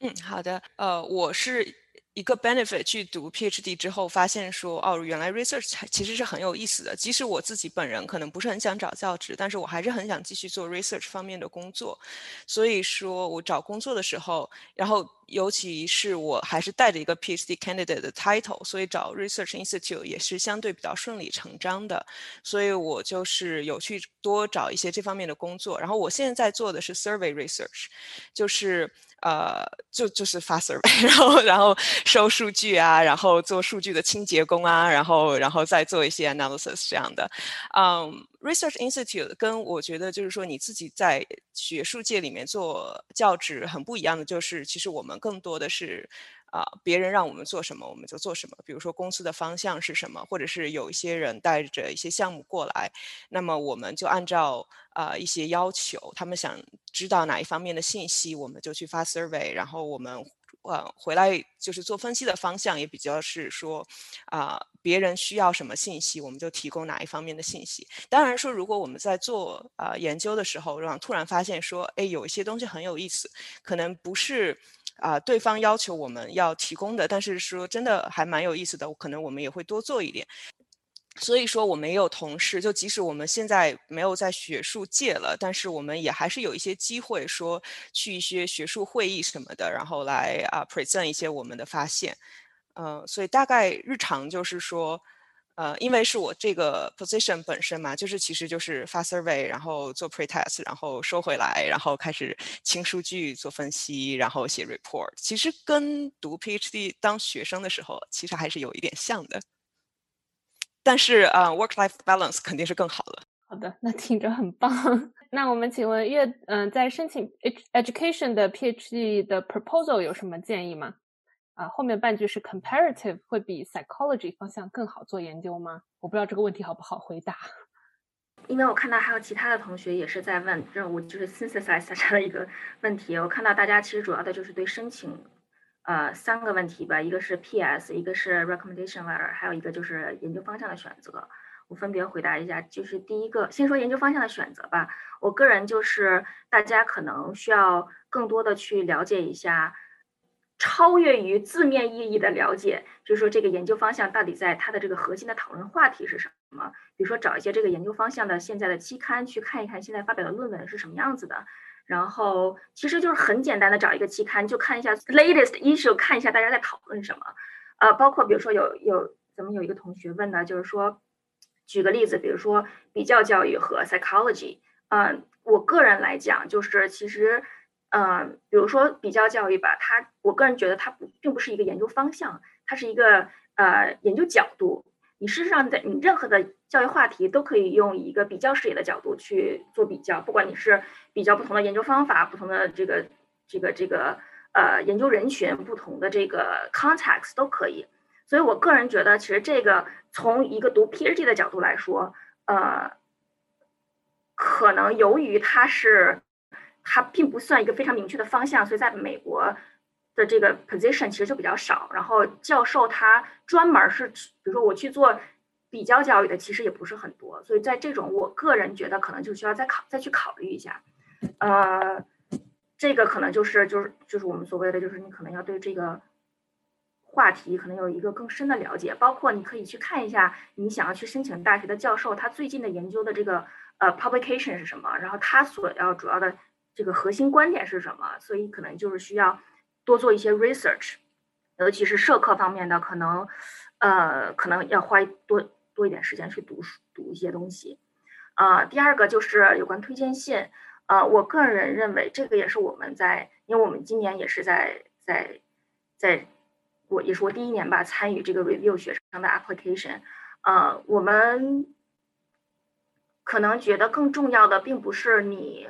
嗯，好的，呃，我是。一个 benefit 去读 PhD 之后，发现说哦，原来 research 其实是很有意思的。即使我自己本人可能不是很想找教职，但是我还是很想继续做 research 方面的工作。所以说我找工作的时候，然后尤其是我还是带着一个 PhD candidate 的 title，所以找 research institute 也是相对比较顺理成章的。所以我就是有去多找一些这方面的工作。然后我现在做的是 survey research，就是。呃，就就是发 survey，然后然后收数据啊，然后做数据的清洁工啊，然后然后再做一些 analysis 这样的。嗯，research institute 跟我觉得就是说你自己在学术界里面做教职很不一样的，就是其实我们更多的是。啊，别人让我们做什么，我们就做什么。比如说公司的方向是什么，或者是有一些人带着一些项目过来，那么我们就按照啊一些要求，他们想知道哪一方面的信息，我们就去发 survey，然后我们呃回来就是做分析的方向也比较是说啊别人需要什么信息，我们就提供哪一方面的信息。当然说，如果我们在做啊研究的时候，让突然发现说，哎，有一些东西很有意思，可能不是。啊，对方要求我们要提供的，但是说真的还蛮有意思的，可能我们也会多做一点。所以说，我们也有同事，就即使我们现在没有在学术界了，但是我们也还是有一些机会，说去一些学术会议什么的，然后来啊 present 一些我们的发现。嗯，所以大概日常就是说。呃，因为是我这个 position 本身嘛，就是其实就是发 survey，然后做 pretest，然后收回来，然后开始清数据、做分析，然后写 report。其实跟读 PhD 当学生的时候，其实还是有一点像的。但是啊，work-life balance 肯定是更好了。
好的，那听着很棒。那我们请问月，嗯，在申请 education 的 PhD 的 proposal 有什么建议吗？啊，后面半句是 comparative 会比 psychology 方向更好做研究吗？我不知道这个问题好不好回答。
因为我看到还有其他的同学也是在问任务，就是 synthesize 这样的一个问题。我看到大家其实主要的就是对申请，呃，三个问题吧，一个是 PS，一个是 recommendation letter，还有一个就是研究方向的选择。我分别回答一下。就是第一个，先说研究方向的选择吧。我个人就是大家可能需要更多的去了解一下，超越于字面意义的了解，就是说这个研究方向到底在它的这个核心的讨论话题是什么。比如说找一些这个研究方向的现在的期刊去看一看，现在发表的论文是什么样子的。然后其实就是很简单的找一个期刊，就看一下 latest issue，看一下大家在讨论什么。呃，包括比如说有有咱们有一个同学问的，就是说，举个例子，比如说比较教育和 psychology。嗯，我个人来讲，就是其实，嗯，比如说比较教育吧，它我个人觉得它不并不是一个研究方向，它是一个呃研究角度。你事实上在你任何的教育话题都可以用一个比较视野的角度去做比较，不管你是比较不同的研究方法、不同的这个这个这个呃研究人群、不同的这个 context 都可以。所以我个人觉得，其实这个从一个读 PhD 的角度来说，呃，可能由于它是它并不算一个非常明确的方向，所以在美国。的这个 position 其实就比较少，然后教授他专门是，比如说我去做比较教育的，其实也不是很多，所以在这种我个人觉得可能就需要再考再去考虑一下，呃，这个可能就是就是就是我们所谓的就是你可能要对这个话题可能有一个更深的了解，包括你可以去看一下你想要去申请大学的教授他最近的研究的这个呃 publication 是什么，然后他所要主要的这个核心观点是什么，所以可能就是需要。多做一些 research，尤其是社科方面的，可能，呃，可能要花多多一点时间去读书读一些东西。啊，第二个就是有关推荐信。呃，我个人认为这个也是我们在，因为我们今年也是在在在，我也是我第一年吧参与这个 review 学生的 application。呃，我们可能觉得更重要的并不是你。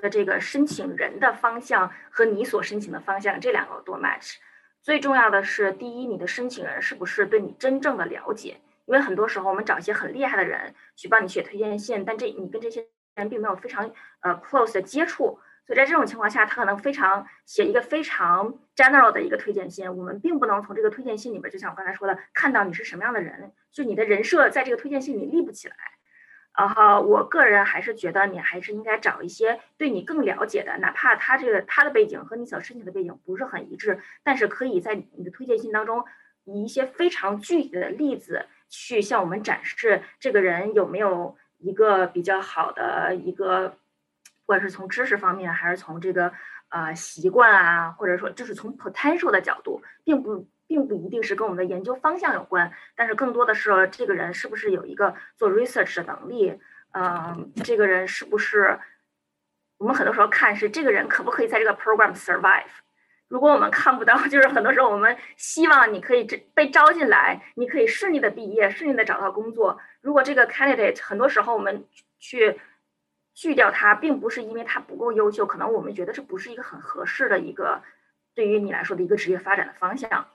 的这个申请人的方向和你所申请的方向这两个多 match，最重要的是第一，你的申请人是不是对你真正的了解？因为很多时候我们找一些很厉害的人去帮你写推荐信，但这你跟这些人并没有非常呃 close 的接触，所以在这种情况下，他可能非常写一个非常 general 的一个推荐信，我们并不能从这个推荐信里边，就像我刚才说的，看到你是什么样的人，就你的人设在这个推荐信里立不起来。然后，我个人还是觉得你还是应该找一些对你更了解的，哪怕他这个他的背景和你所申请的背景不是很一致，但是可以在你的推荐信当中以一些非常具体的例子去向我们展示这个人有没有一个比较好的一个，不管是从知识方面还是从这个呃习惯啊，或者说就是从 potential 的角度，并不。并不一定是跟我们的研究方向有关，但是更多的是这个人是不是有一个做 research 的能力，嗯，这个人是不是我们很多时候看是这个人可不可以在这个 program survive？如果我们看不到，就是很多时候我们希望你可以被招进来，你可以顺利的毕业，顺利的找到工作。如果这个 candidate 很多时候我们去拒掉他，并不是因为他不够优秀，可能我们觉得这不是一个很合适的一个对于你来说的一个职业发展的方向。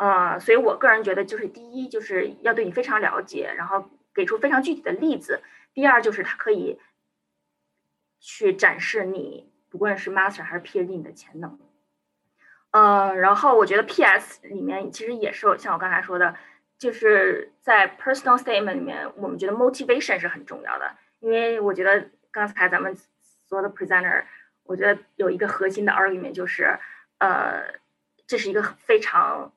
呃，所以我个人觉得，就是第一，就是要对你非常了解，然后给出非常具体的例子；第二，就是他可以去展示你不管是 master 还是 PhD 你的潜能。呃，然后我觉得 PS 里面其实也是像我刚才说的，就是在 personal statement 里面，我们觉得 motivation 是很重要的，因为我觉得刚才咱们所有的 presenter，我觉得有一个核心的 argument 就是，呃，这是一个非常。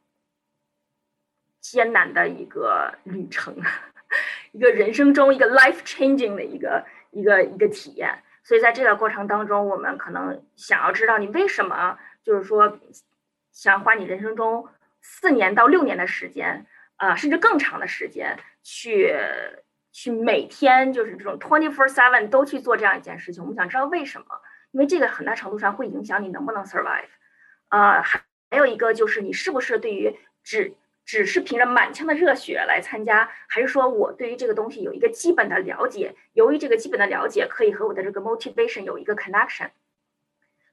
艰难的一个旅程，一个人生中一个 life changing 的一个一个一个体验。所以在这个过程当中，我们可能想要知道你为什么，就是说想花你人生中四年到六年的时间，啊，甚至更长的时间，去去每天就是这种 twenty four seven 都去做这样一件事情。我们想知道为什么，因为这个很大程度上会影响你能不能 survive。啊，还还有一个就是你是不是对于只只是凭着满腔的热血来参加，还是说我对于这个东西有一个基本的了解？由于这个基本的了解，可以和我的这个 motivation 有一个 connection。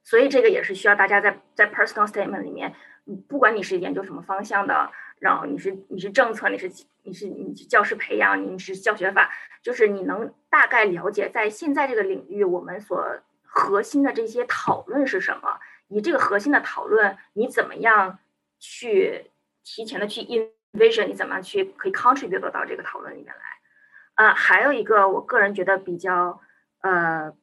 所以这个也是需要大家在在 personal statement 里面，不管你是研究什么方向的，然后你是你是政策，你是你是你是教师培养，你是教学法，就是你能大概了解在现在这个领域我们所核心的这些讨论是什么？以这个核心的讨论，你怎么样去？提前的去 envision 你怎么去可以 contribute 到这个讨论里面来，啊，还有一个我个人觉得比较呃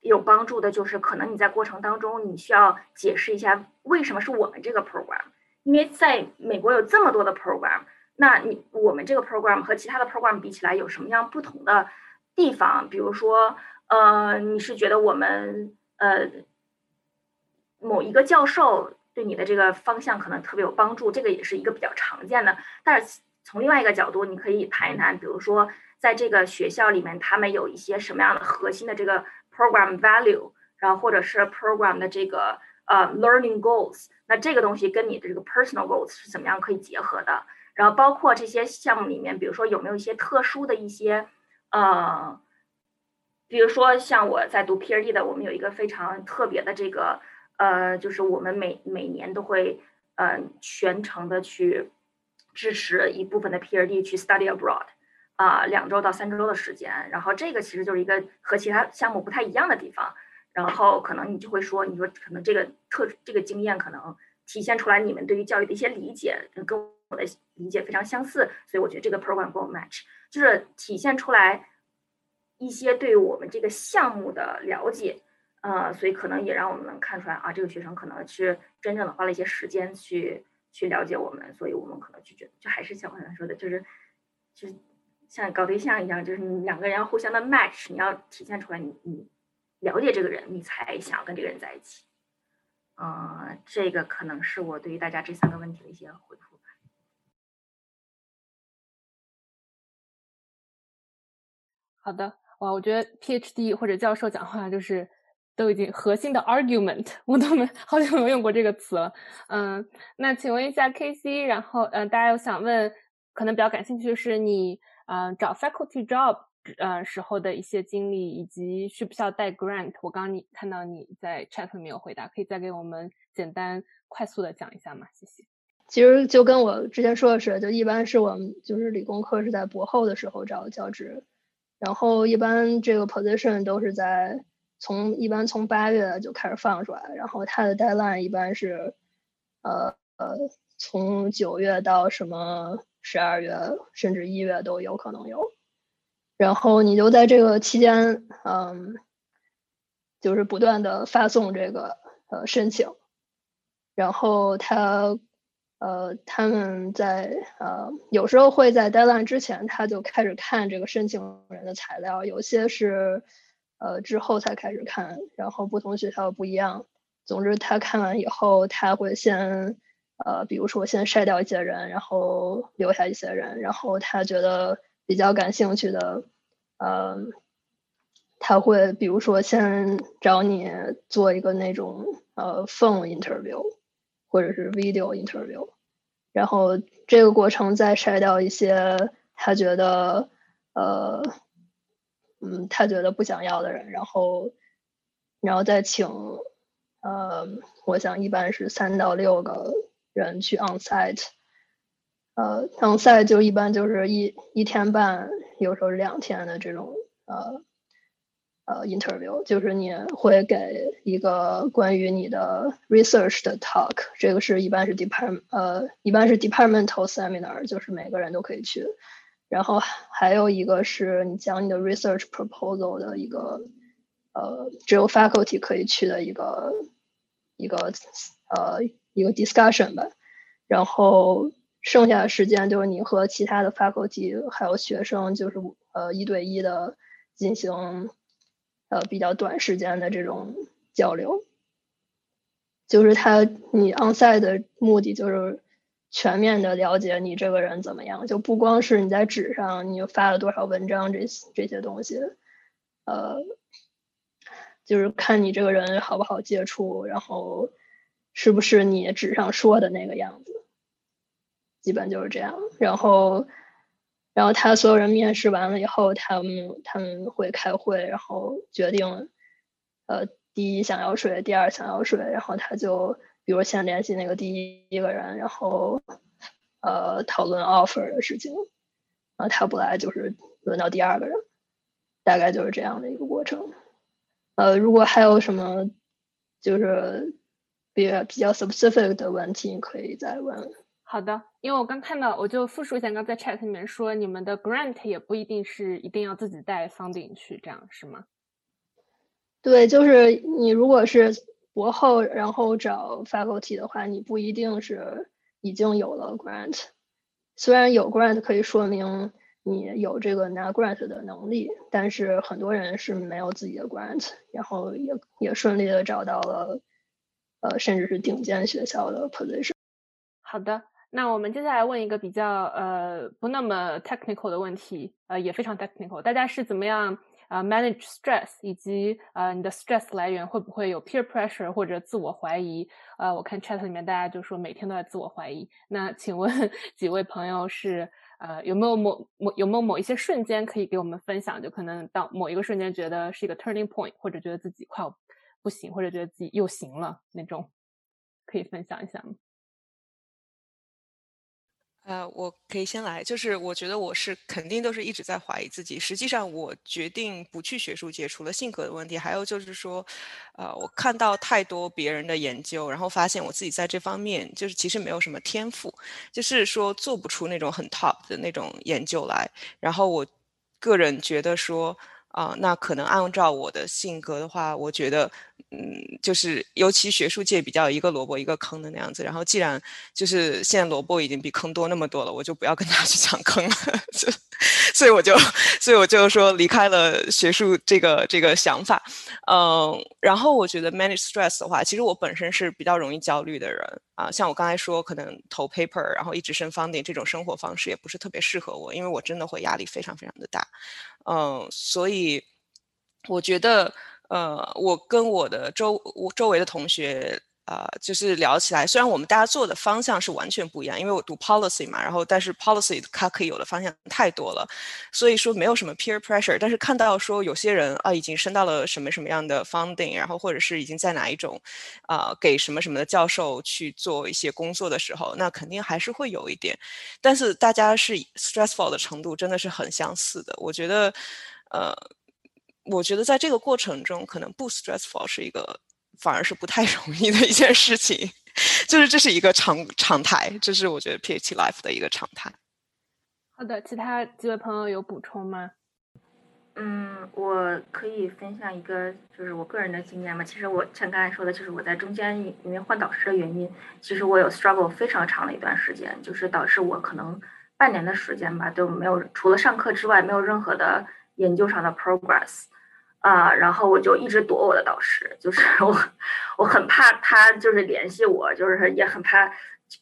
有帮助的就是，可能你在过程当中你需要解释一下为什么是我们这个 program，因为在美国有这么多的 program，那你我们这个 program 和其他的 program 比起来有什么样不同的地方？比如说，呃，你是觉得我们呃某一个教授对你的这个方向可能特别有帮助，这个也是一个比较常见的。但是从另外一个角度，你可以谈一谈，比如说。在这个学校里面，他们有一些什么样的核心的这个 program value，然后或者是 program 的这个呃 learning goals，那这个东西跟你的这个 personal goals 是怎么样可以结合的？然后包括这些项目里面，比如说有没有一些特殊的一些呃，比如说像我在读 PhD 的，我们有一个非常特别的这个呃，就是我们每每年都会呃全程的去支持一部分的 PRD 去 study abroad。啊，两周到三周的时间，然后这个其实就是一个和其他项目不太一样的地方，然后可能你就会说，你说可能这个特这个经验可能体现出来你们对于教育的一些理解跟我的理解非常相似，所以我觉得这个 program 跟我 match，就是体现出来一些对我们这个项目的了解，呃，所以可能也让我们能看出来啊，这个学生可能是真正的花了一些时间去去了解我们，所以我们可能就觉得，就还是像我刚才说的，就是就是。像搞对象一样，就是你两个人要互相的 match，你要体现出来你你了解这个人，你才想要跟这个人在一起。嗯，这个可能是我对于大家这三个问题的一些回复吧。
好的，哇，我觉得 PhD 或者教授讲话就是都已经核心的 argument，我都没好久没有用过这个词了。嗯，那请问一下 KC，然后嗯，大家有想问，可能比较感兴趣的是你。嗯，找 faculty job 呃时候的一些经历，以及需不需要带 grant，我刚你看到你在 chat 里面有回答，可以再给我们简单快速的讲一下吗？谢谢。
其实就跟我之前说的是，就一般是我们就是理工科是在博后的时候找教职，然后一般这个 position 都是在从一般从八月就开始放出来，然后它的 deadline 一般是呃呃从九月到什么。十二月甚至一月都有可能有，然后你就在这个期间，嗯，就是不断的发送这个呃申请，然后他呃他们在呃有时候会在 deadline 之前他就开始看这个申请人的材料，有些是呃之后才开始看，然后不同学校不一样，总之他看完以后他会先。呃，比如说先筛掉一些人，然后留下一些人，然后他觉得比较感兴趣的，呃，他会比如说先找你做一个那种呃 phone interview，或者是 video interview，然后这个过程再筛掉一些他觉得呃，嗯，他觉得不想要的人，然后，然后再请，呃，我想一般是三到六个。人去 on site，呃，on site 就一般就是一一天半，有时候两天的这种呃呃 interview，就是你会给一个关于你的 research 的 talk，这个是一般是 department 呃一般是 departmental seminar，就是每个人都可以去，然后还有一个是你讲你的 research proposal 的一个呃只有 faculty 可以去的一个一个呃。一个 discussion 吧，然后剩下的时间就是你和其他的 faculty 还有学生，就是呃一对一的进行呃比较短时间的这种交流。就是他你 onsite 的目的就是全面的了解你这个人怎么样，就不光是你在纸上你发了多少文章这这些东西，呃，就是看你这个人好不好接触，然后。是不是你纸上说的那个样子？基本就是这样。然后，然后他所有人面试完了以后，他们他们会开会，然后决定，呃，第一想要谁，第二想要谁。然后他就，比如先联系那个第一个人，然后，呃，讨论 offer 的事情。然后他不来，就是轮到第二个人。大概就是这样的一个过程。呃，如果还有什么，就是。比比较 specific 的问题，可以再问。
好的，因为我刚看到，我就复述一下，刚在 chat 里面说，你们的 grant 也不一定是一定要自己带 funding 去，这样是吗？
对，就是你如果是博后，然后找 faculty 的话，你不一定是已经有了 grant。虽然有 grant 可以说明你有这个拿 grant 的能力，但是很多人是没有自己的 grant，然后也也顺利的找到了，呃，甚至是顶尖学校的 position。
好的。那我们接下来问一个比较呃不那么 technical 的问题，呃也非常 technical，大家是怎么样啊 manage stress，以及呃你的 stress 来源会不会有 peer pressure 或者自我怀疑？呃，我看 chat 里面大家就说每天都在自我怀疑。那请问几位朋友是呃有没有某某有没有某一些瞬间可以给我们分享？就可能到某一个瞬间觉得是一个 turning point，或者觉得自己快要不行，或者觉得自己又行了那种，可以分享一下吗？
呃，我可以先来，就是我觉得我是肯定都是一直在怀疑自己。实际上，我决定不去学术界，除了性格的问题，还有就是说，呃，我看到太多别人的研究，然后发现我自己在这方面就是其实没有什么天赋，就是说做不出那种很 top 的那种研究来。然后我个人觉得说。啊，那可能按照我的性格的话，我觉得，嗯，就是尤其学术界比较一个萝卜一个坑的那样子。然后既然就是现在萝卜已经比坑多那么多了，我就不要跟他 去抢坑了。所以我就，所以我就说离开了学术这个这个想法。嗯，然后我觉得 manage stress 的话，其实我本身是比较容易焦虑的人啊。像我刚才说，可能投 paper，然后一直升 funding 这种生活方式也不是特别适合我，因为我真的会压力非常非常的大。嗯，所以我觉得，呃，我跟我的周我周围的同学，呃，就是聊起来，虽然我们大家做的方向是完全不一样，因为我读 policy 嘛，然后但是 policy 它可以有的方向太多了，所以说没有什么 peer pressure。但是看到说有些人啊，已经升到了什么什么样的 funding，然后或者是已经在哪一种啊给什么什么的教授去做一些工作的时候，那肯定还是会有一点。但是大家是 stressful 的程度真的是很相似的。我觉得，呃，我觉得在这个过程中，可能不 stressful 是一个。反而是不太 容易的一件事情，就是这是一个常常态，这是我觉得 PhD life 的一个常态。
好的，其他几位朋友有补充吗？
嗯，我可以分享一个，就是我个人的经验嘛。其实我像刚才说的，就是我在中间因为换导师的原因，其实我有 struggle 非常长的一段时间，就是导致我可能半年的时间吧都没有，除了上课之外，没有任何的研究上的 progress。啊，然后我就一直躲我的导师，就是我，我很怕他就是联系我，就是也很怕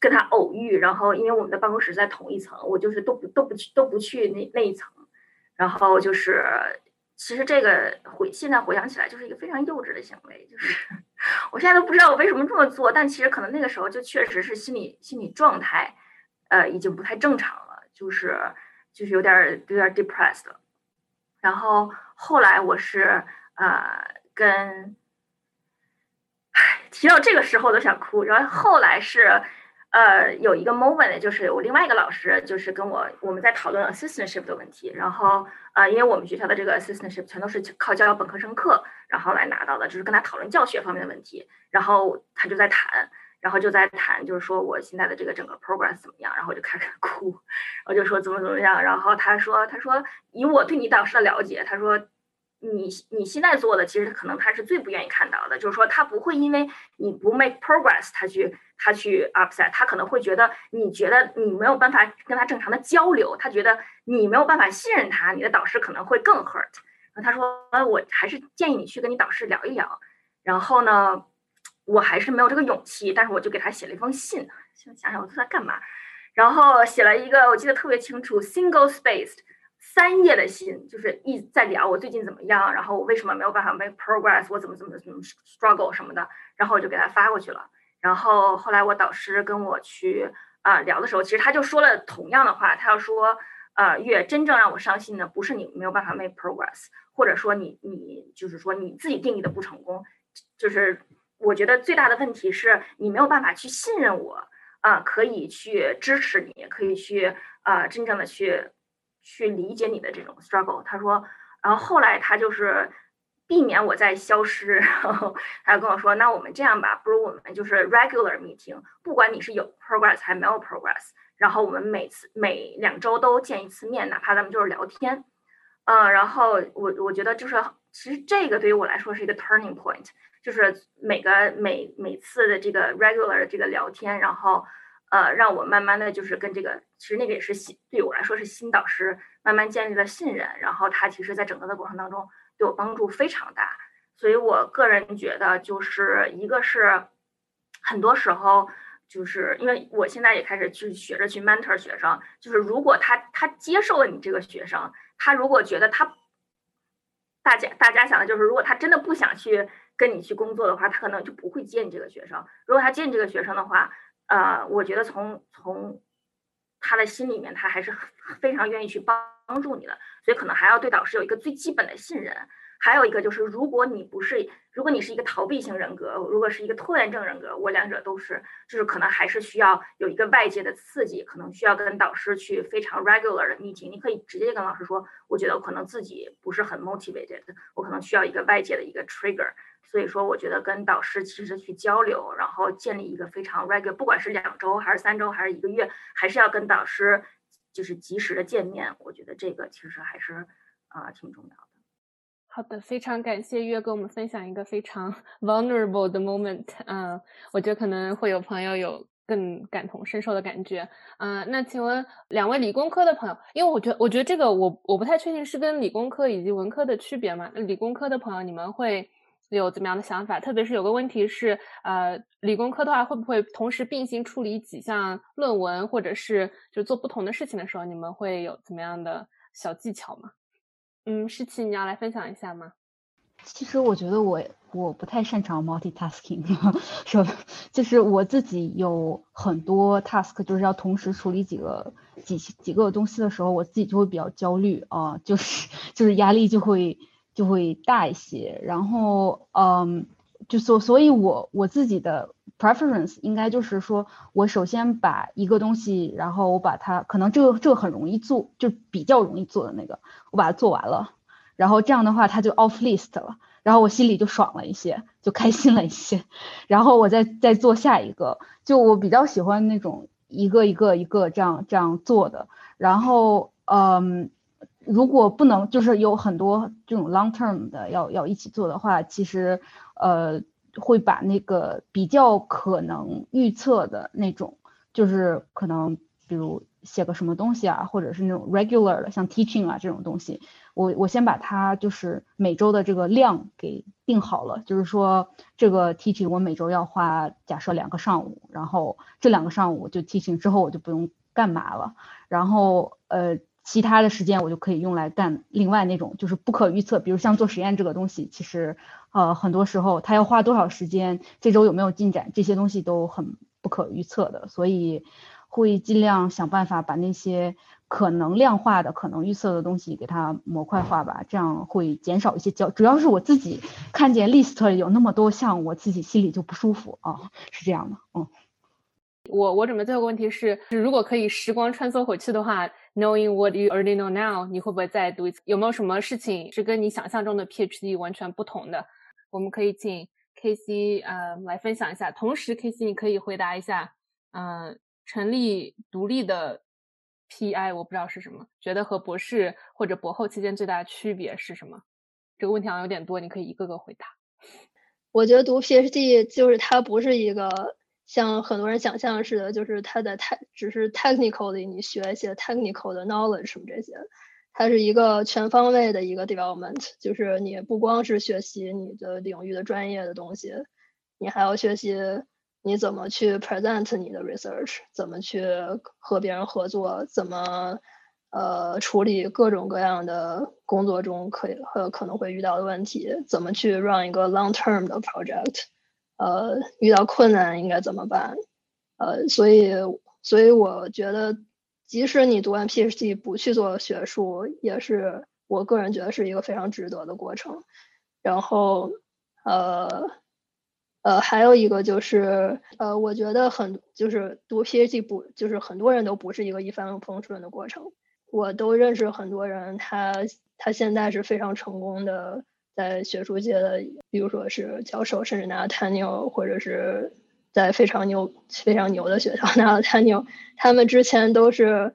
跟他偶遇。然后因为我们的办公室在同一层，我就是都不都不去都不去那那一层。然后就是，其实这个回现在回想起来就是一个非常幼稚的行为，就是 我现在都不知道我为什么这么做，但其实可能那个时候就确实是心理心理状态，呃，已经不太正常了，就是就是有点有点 depressed。然后后来我是呃跟，唉，提到这个时候都想哭。然后后来是，呃，有一个 moment，就是我另外一个老师就是跟我我们在讨论 assistantship 的问题。然后呃，因为我们学校的这个 assistantship 全都是靠教本科生课然后来拿到的，就是跟他讨论教学方面的问题。然后他就在谈。然后就在谈，就是说我现在的这个整个 progress 怎么样，然后我就开始 哭，我就说怎么怎么样，然后他说，他说以我对你导师的了解，他说你你现在做的其实可能他是最不愿意看到的，就是说他不会因为你不 make progress，他去他去 upset，他可能会觉得你觉得你没有办法跟他正常的交流，他觉得你没有办法信任他，你的导师可能会更 hurt。然后他说，呃，我还是建议你去跟你导师聊一聊，然后呢。我还是没有这个勇气，但是我就给他写了一封信，想想想我都在干嘛，然后写了一个我记得特别清楚，single spaced 三页的信，就是一在聊我最近怎么样，然后我为什么没有办法 make progress，我怎么怎么怎么 struggle 什么的，然后我就给他发过去了。然后后来我导师跟我去啊聊的时候，其实他就说了同样的话，他要说，呃，月真正让我伤心的不是你没有办法 make progress，或者说你你就是说你自己定义的不成功，就是。我觉得最大的问题是你没有办法去信任我啊，可以去支持你，可以去啊，真正的去去理解你的这种 struggle。他说，然后后来他就是避免我再消失，然后他就跟我说：“那我们这样吧，不如我们就是 regular meeting，不管你是有 progress 还没有 progress，然后我们每次每两周都见一次面，哪怕咱们就是聊天。”嗯，然后我我觉得就是其实这个对于我来说是一个 turning point，就是每个每每次的这个 regular 的这个聊天，然后呃让我慢慢的就是跟这个其实那个也是新对我来说是新导师慢慢建立了信任，然后他其实在整个的过程当中。对我帮助非常大，所以我个人觉得，就是一个是很多时候，就是因为我现在也开始去学着去 mentor 学生，就是如果他他接受了你这个学生，他如果觉得他大家大家想的就是，如果他真的不想去跟你去工作的话，他可能就不会接你这个学生。如果他接你这个学生的话，呃，我觉得从从他的心里面，他还是非常愿意去帮。帮助你的，所以可能还要对导师有一个最基本的信任。还有一个就是，如果你不是，如果你是一个逃避型人格，如果是一个拖延症人格，我两者都是，就是可能还是需要有一个外界的刺激，可能需要跟导师去非常 regular 的 meeting。你可以直接跟老师说，我觉得我可能自己不是很 motivated，我可能需要一个外界的一个 trigger。所以说，我觉得跟导师其实去交流，然后建立一个非常 regular，不管是两周还是三周还是一个月，还是要跟导师。就是及时的见面，我觉得这个其实还是啊挺重要的。
好的，非常感谢月跟我们分享一个非常 vulnerable 的 moment。嗯，我觉得可能会有朋友有更感同身受的感觉。嗯，那请问两位理工科的朋友，因为我觉得我觉得这个我我不太确定是跟理工科以及文科的区别嘛？理工科的朋友，你们会？有怎么样的想法？特别是有个问题是，呃，理工科的话会不会同时并行处理几项论文，或者是就做不同的事情的时候，你们会有怎么样的小技巧吗？嗯，诗琪，你要来分享一下吗？
其实我觉得我我不太擅长 multitasking，说就是我自己有很多 task，就是要同时处理几个几几个东西的时候，我自己就会比较焦虑啊，就是 就是压力就会。就会大一些，然后嗯，就所所以，我我自己的 preference 应该就是说，我首先把一个东西，然后我把它，可能这个这个很容易做，就比较容易做的那个，我把它做完了，然后这样的话，它就 off list 了，然后我心里就爽了一些，就开心了一些，然后我再再做下一个，就我比较喜欢那种一个一个一个这样这样做的，然后嗯。如果不能，就是有很多这种 long term 的要要一起做的话，其实，呃，会把那个比较可能预测的那种，就是可能比如写个什么东西啊，或者是那种 regular 的，像 teaching 啊这种东西，我我先把它就是每周的这个量给定好了，就是说这个 teaching 我每周要花假设两个上午，然后这两个上午就 teaching 之后我就不用干嘛了，然后呃。其他的时间我就可以用来干另外那种就是不可预测，比如像做实验这个东西，其实呃很多时候他要花多少时间，这周有没有进展，这些东西都很不可预测的，所以会尽量想办法把那些可能量化的、可能预测的东西给它模块化吧，这样会减少一些焦。主要是我自己看见 list 有那么多项，我自己心里就不舒服啊，是这样的，嗯。
我我准备最后一个问题是，如果可以时光穿梭回去的话，knowing what you already know now，你会不会再读一次？有没有什么事情是跟你想象中的 PhD 完全不同的？我们可以请 KC 呃来分享一下。同时，KC 你可以回答一下，嗯，成立独立的 PI，我不知道是什么，觉得和博士或者博后期间最大的区别是什么？这个问题好像有点多，你可以一个个回答。
我觉得读 PhD 就是它不是一个。像很多人想象似的，就是它的太只是 technical 的，你学一些 technical 的 knowledge 什么这些，它是一个全方位的一个 development，就是你不光是学习你的领域的专业的东西，你还要学习你怎么去 present 你的 research，怎么去和别人合作，怎么呃处理各种各样的工作中可以和可能会遇到的问题，怎么去 run 一个 long term 的 project。呃，遇到困难应该怎么办？呃，所以，所以我觉得，即使你读完 PhD 不去做学术，也是我个人觉得是一个非常值得的过程。然后，呃，呃，还有一个就是，呃，我觉得很就是读 PhD 不就是很多人都不是一个一帆风顺的过程。我都认识很多人，他他现在是非常成功的在学术界的，比如说是教授，甚至拿 tenure，或者是在非常牛、非常牛的学校 拿了 tenure，他们之前都是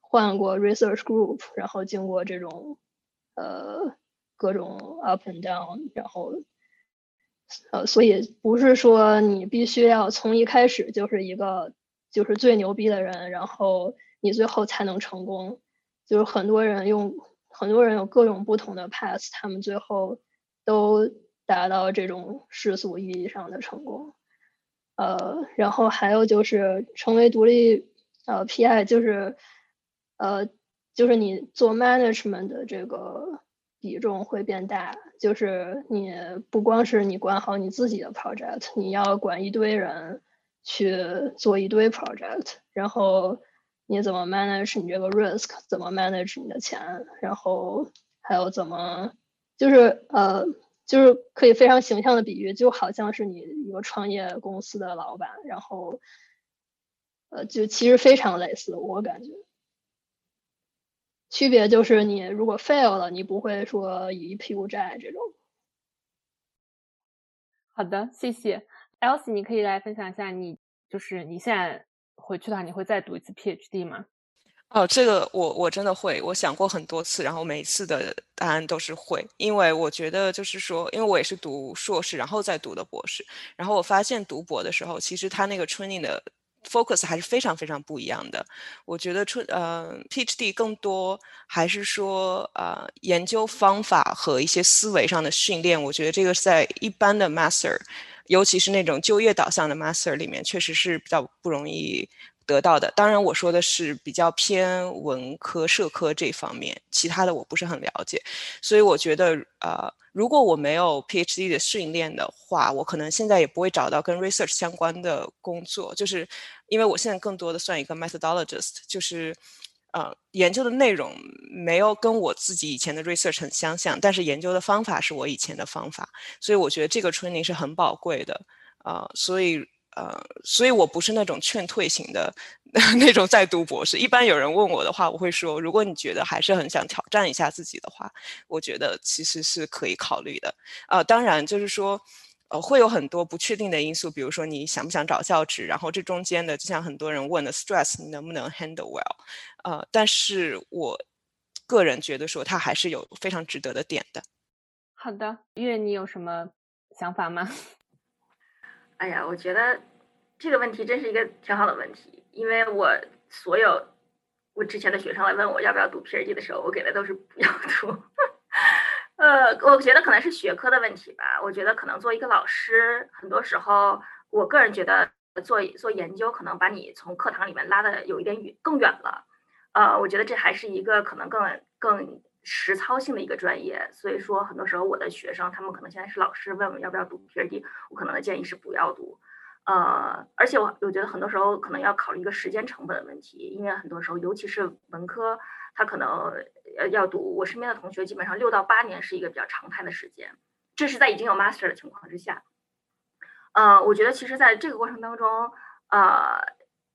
换过 research group，然后经过这种呃各种 up and down，然后呃，所以不是说你必须要从一开始就是一个就是最牛逼的人，然后你最后才能成功。就是很多人用。很多人有各种不同的 path，他们最后都达到这种世俗意义上的成功。呃，然后还有就是成为独立呃 PI，就是呃就是你做 management 的这个比重会变大，就是你不光是你管好你自己的 project，你要管一堆人去做一堆 project，然后。你怎么 manage 你这个 risk？怎么 manage 你的钱？然后还有怎么，就是呃，就是可以非常形象的比喻，就好像是你一个创业公司的老板，然后呃，就其实非常类似，我感觉。区别就是你如果 fail 了，你不会说一屁股债这种。
好的，谢谢 Elsie，你可以来分享一下你就是你现在。回去的话，你会再读一次 PhD 吗？
哦，这个我我真的会，我想过很多次，然后每次的答案都是会，因为我觉得就是说，因为我也是读硕士，然后再读的博士，然后我发现读博的时候，其实他那个 training 的 focus 还是非常非常不一样的。我觉得春呃 PhD 更多还是说呃研究方法和一些思维上的训练，我觉得这个是在一般的 master。尤其是那种就业导向的 master 里面，确实是比较不容易得到的。当然，我说的是比较偏文科、社科这方面，其他的我不是很了解。所以我觉得，呃，如果我没有 PhD 的训练的话，我可能现在也不会找到跟 research 相关的工作，就是因为我现在更多的算一个 methodologist，就是。呃，研究的内容没有跟我自己以前的 research 很相像，但是研究的方法是我以前的方法，所以我觉得这个 training 是很宝贵的。呃，所以呃，所以我不是那种劝退型的 那种在读博士。一般有人问我的话，我会说，如果你觉得还是很想挑战一下自己的话，我觉得其实是可以考虑的。呃，当然就是说。呃，会有很多不确定的因素，比如说你想不想找教职，然后这中间的，就像很多人问的，stress 你能不能 handle well？呃，但是我个人觉得说，它还是有非常值得的点的。
好的，月，你有什么想法吗？
哎呀，我觉得这个问题真是一个挺好的问题，因为我所有我之前的学生来问我要不要读 PhD 的时候，我给的都是不要读。呃，我觉得可能是学科的问题吧。我觉得可能做一个老师，很多时候，我个人觉得做做研究可能把你从课堂里面拉的有一点远更远了。呃，我觉得这还是一个可能更更实操性的一个专业。所以说，很多时候我的学生他们可能现在是老师，问我要不要读 PhD，我可能的建议是不要读。呃，而且我我觉得很多时候可能要考虑一个时间成本的问题，因为很多时候，尤其是文科。他可能呃要读，我身边的同学基本上六到八年是一个比较常态的时间，这是在已经有 master 的情况之下。呃，我觉得其实在这个过程当中，呃，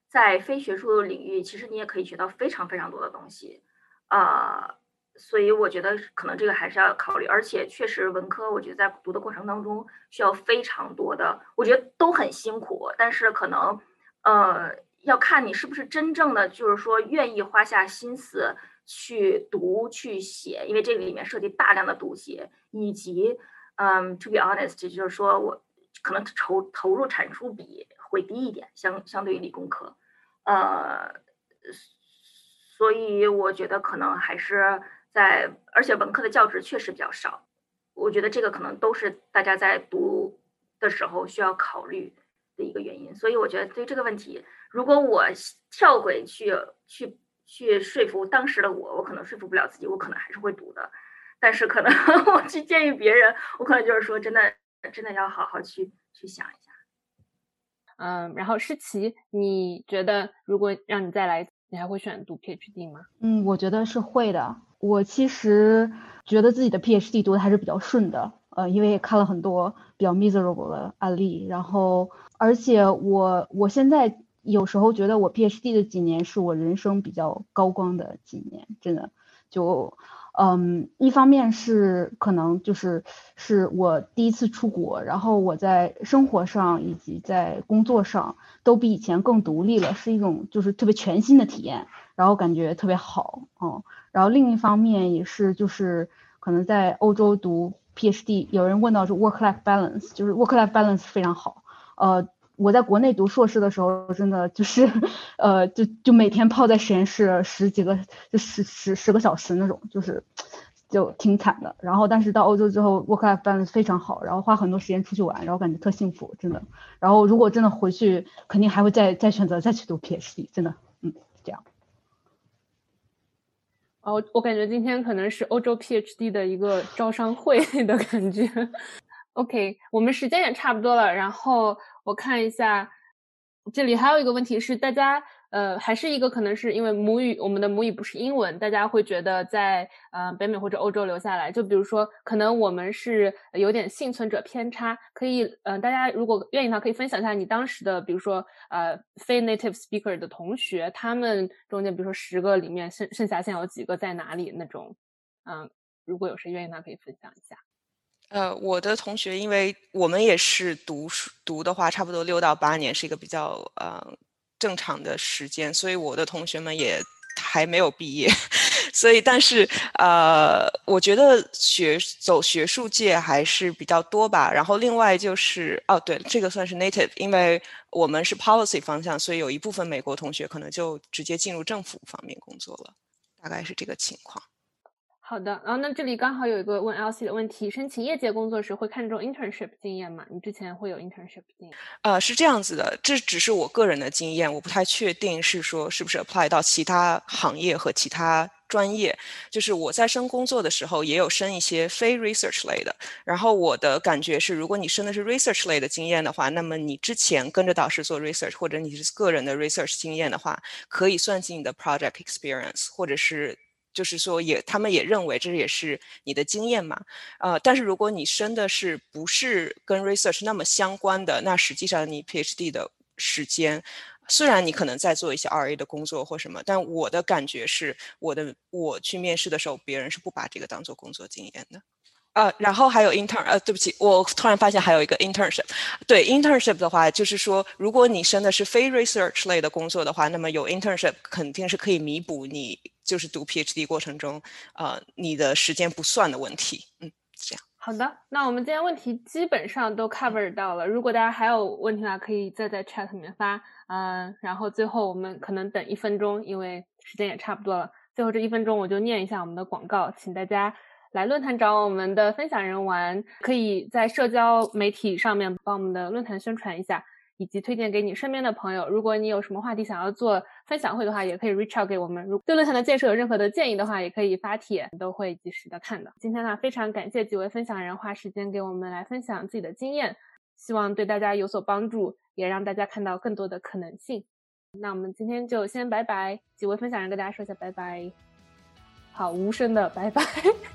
在非学术领域，其实你也可以学到非常非常多的东西，呃，所以我觉得可能这个还是要考虑，而且确实文科，我觉得在读的过程当中需要非常多的，我觉得都很辛苦，但是可能呃要看你是不是真正的就是说愿意花下心思。去读去写，因为这个里面涉及大量的读写，以及，嗯，to be honest，就是说我可能投投入产出比会低一点，相相对于理工科，呃，所以我觉得可能还是在，而且文科的教职确实比较少，我觉得这个可能都是大家在读的时候需要考虑的一个原因。所以我觉得对这个问题，如果我跳回去去。去说服当时的我，我可能说服不了自己，我可能还是会读的。但是可能 我去建议别人，我可能就是说，真的，真的要好好去去想一下。
嗯，然后诗琪，你觉得如果让你再来，你还会选读 PhD 吗？
嗯，我觉得是会的。我其实觉得自己的 PhD 读的还是比较顺的，呃，因为看了很多比较 miserable 的案例，然后而且我我现在。有时候觉得我 PhD 的几年是我人生比较高光的几年，真的就嗯，一方面是可能就是是我第一次出国，然后我在生活上以及在工作上都比以前更独立了，是一种就是特别全新的体验，然后感觉特别好，嗯，然后另一方面也是就是可能在欧洲读 PhD，有人问到是 work-life balance，就是 work-life balance 非常好，呃。我在国内读硕士的时候，真的就是，呃，就就每天泡在实验室十几个，就十十十个小时那种，就是，就挺惨的。然后，但是到欧洲之后，work-life balance 非常好，然后花很多时间出去玩，然后感觉特幸福，真的。然后，如果真的回去，肯定还会再再选择再去读 PhD，真的，嗯，这样。
哦，我感觉今天可能是欧洲 PhD 的一个招商会的感觉。OK，我们时间也差不多了，然后我看一下，这里还有一个问题是，大家呃还是一个可能是因为母语，我们的母语不是英文，大家会觉得在呃北美或者欧洲留下来，就比如说可能我们是有点幸存者偏差，可以呃大家如果愿意的话，可以分享一下你当时的，比如说呃非 native speaker 的同学，他们中间比如说十个里面剩剩下现有几个在哪里那种，嗯，如果有谁愿意的话，可以分享一下。
呃，我的同学，因为我们也是读书读的话，差不多六到八年是一个比较呃正常的时间，所以我的同学们也还没有毕业，所以但是呃，我觉得学走学术界还是比较多吧。然后另外就是哦，对，这个算是 native，因为我们是 policy 方向，所以有一部分美国同学可能就直接进入政府方面工作了，大概是这个情况。
好的，然后那这里刚好有一个问 L C 的问题：申请业界工作时会看重 internship 经验吗？你之前会有 internship 经验？
呃，是这样子的，这只是我个人的经验，我不太确定是说是不是 apply 到其他行业和其他专业。就是我在申工作的时候，也有申一些非 research 类的。然后我的感觉是，如果你申的是 research 类的经验的话，那么你之前跟着导师做 research，或者你是个人的 research 经验的话，可以算进你的 project experience，或者是。就是说，也他们也认为这也是你的经验嘛，呃，但是如果你申的是不是跟 research 那么相关的，那实际上你 PhD 的时间，虽然你可能在做一些 RA 的工作或什么，但我的感觉是，我的我去面试的时候，别人是不把这个当做工作经验的。呃，然后还有 intern，呃，对不起，我突然发现还有一个 internship。对 internship 的话，就是说，如果你申的是非 research 类的工作的话，那么有 internship 肯定是可以弥补你就是读 PhD 过程中，呃，你的时间不算的问题。嗯，这样。
好的，那我们今天问题基本上都 cover 到了。如果大家还有问题的话，可以再在 chat 里面发。嗯，然后最后我们可能等一分钟，因为时间也差不多了。最后这一分钟，我就念一下我们的广告，请大家。来论坛找我们的分享人玩，可以在社交媒体上面帮我们的论坛宣传一下，以及推荐给你身边的朋友。如果你有什么话题想要做分享会的话，也可以 reach out 给我们。如对论坛的建设有任何的建议的话，也可以发帖，都会及时的看的。今天呢，非常感谢几位分享人花时间给我们来分享自己的经验，希望对大家有所帮助，也让大家看到更多的可能性。那我们今天就先拜拜，几位分享人跟大家说一下拜拜。好，无声的拜拜。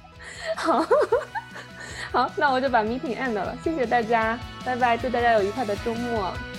好，好，那我就把 meeting end 了。谢谢大家，拜拜，祝大家有愉快的周末。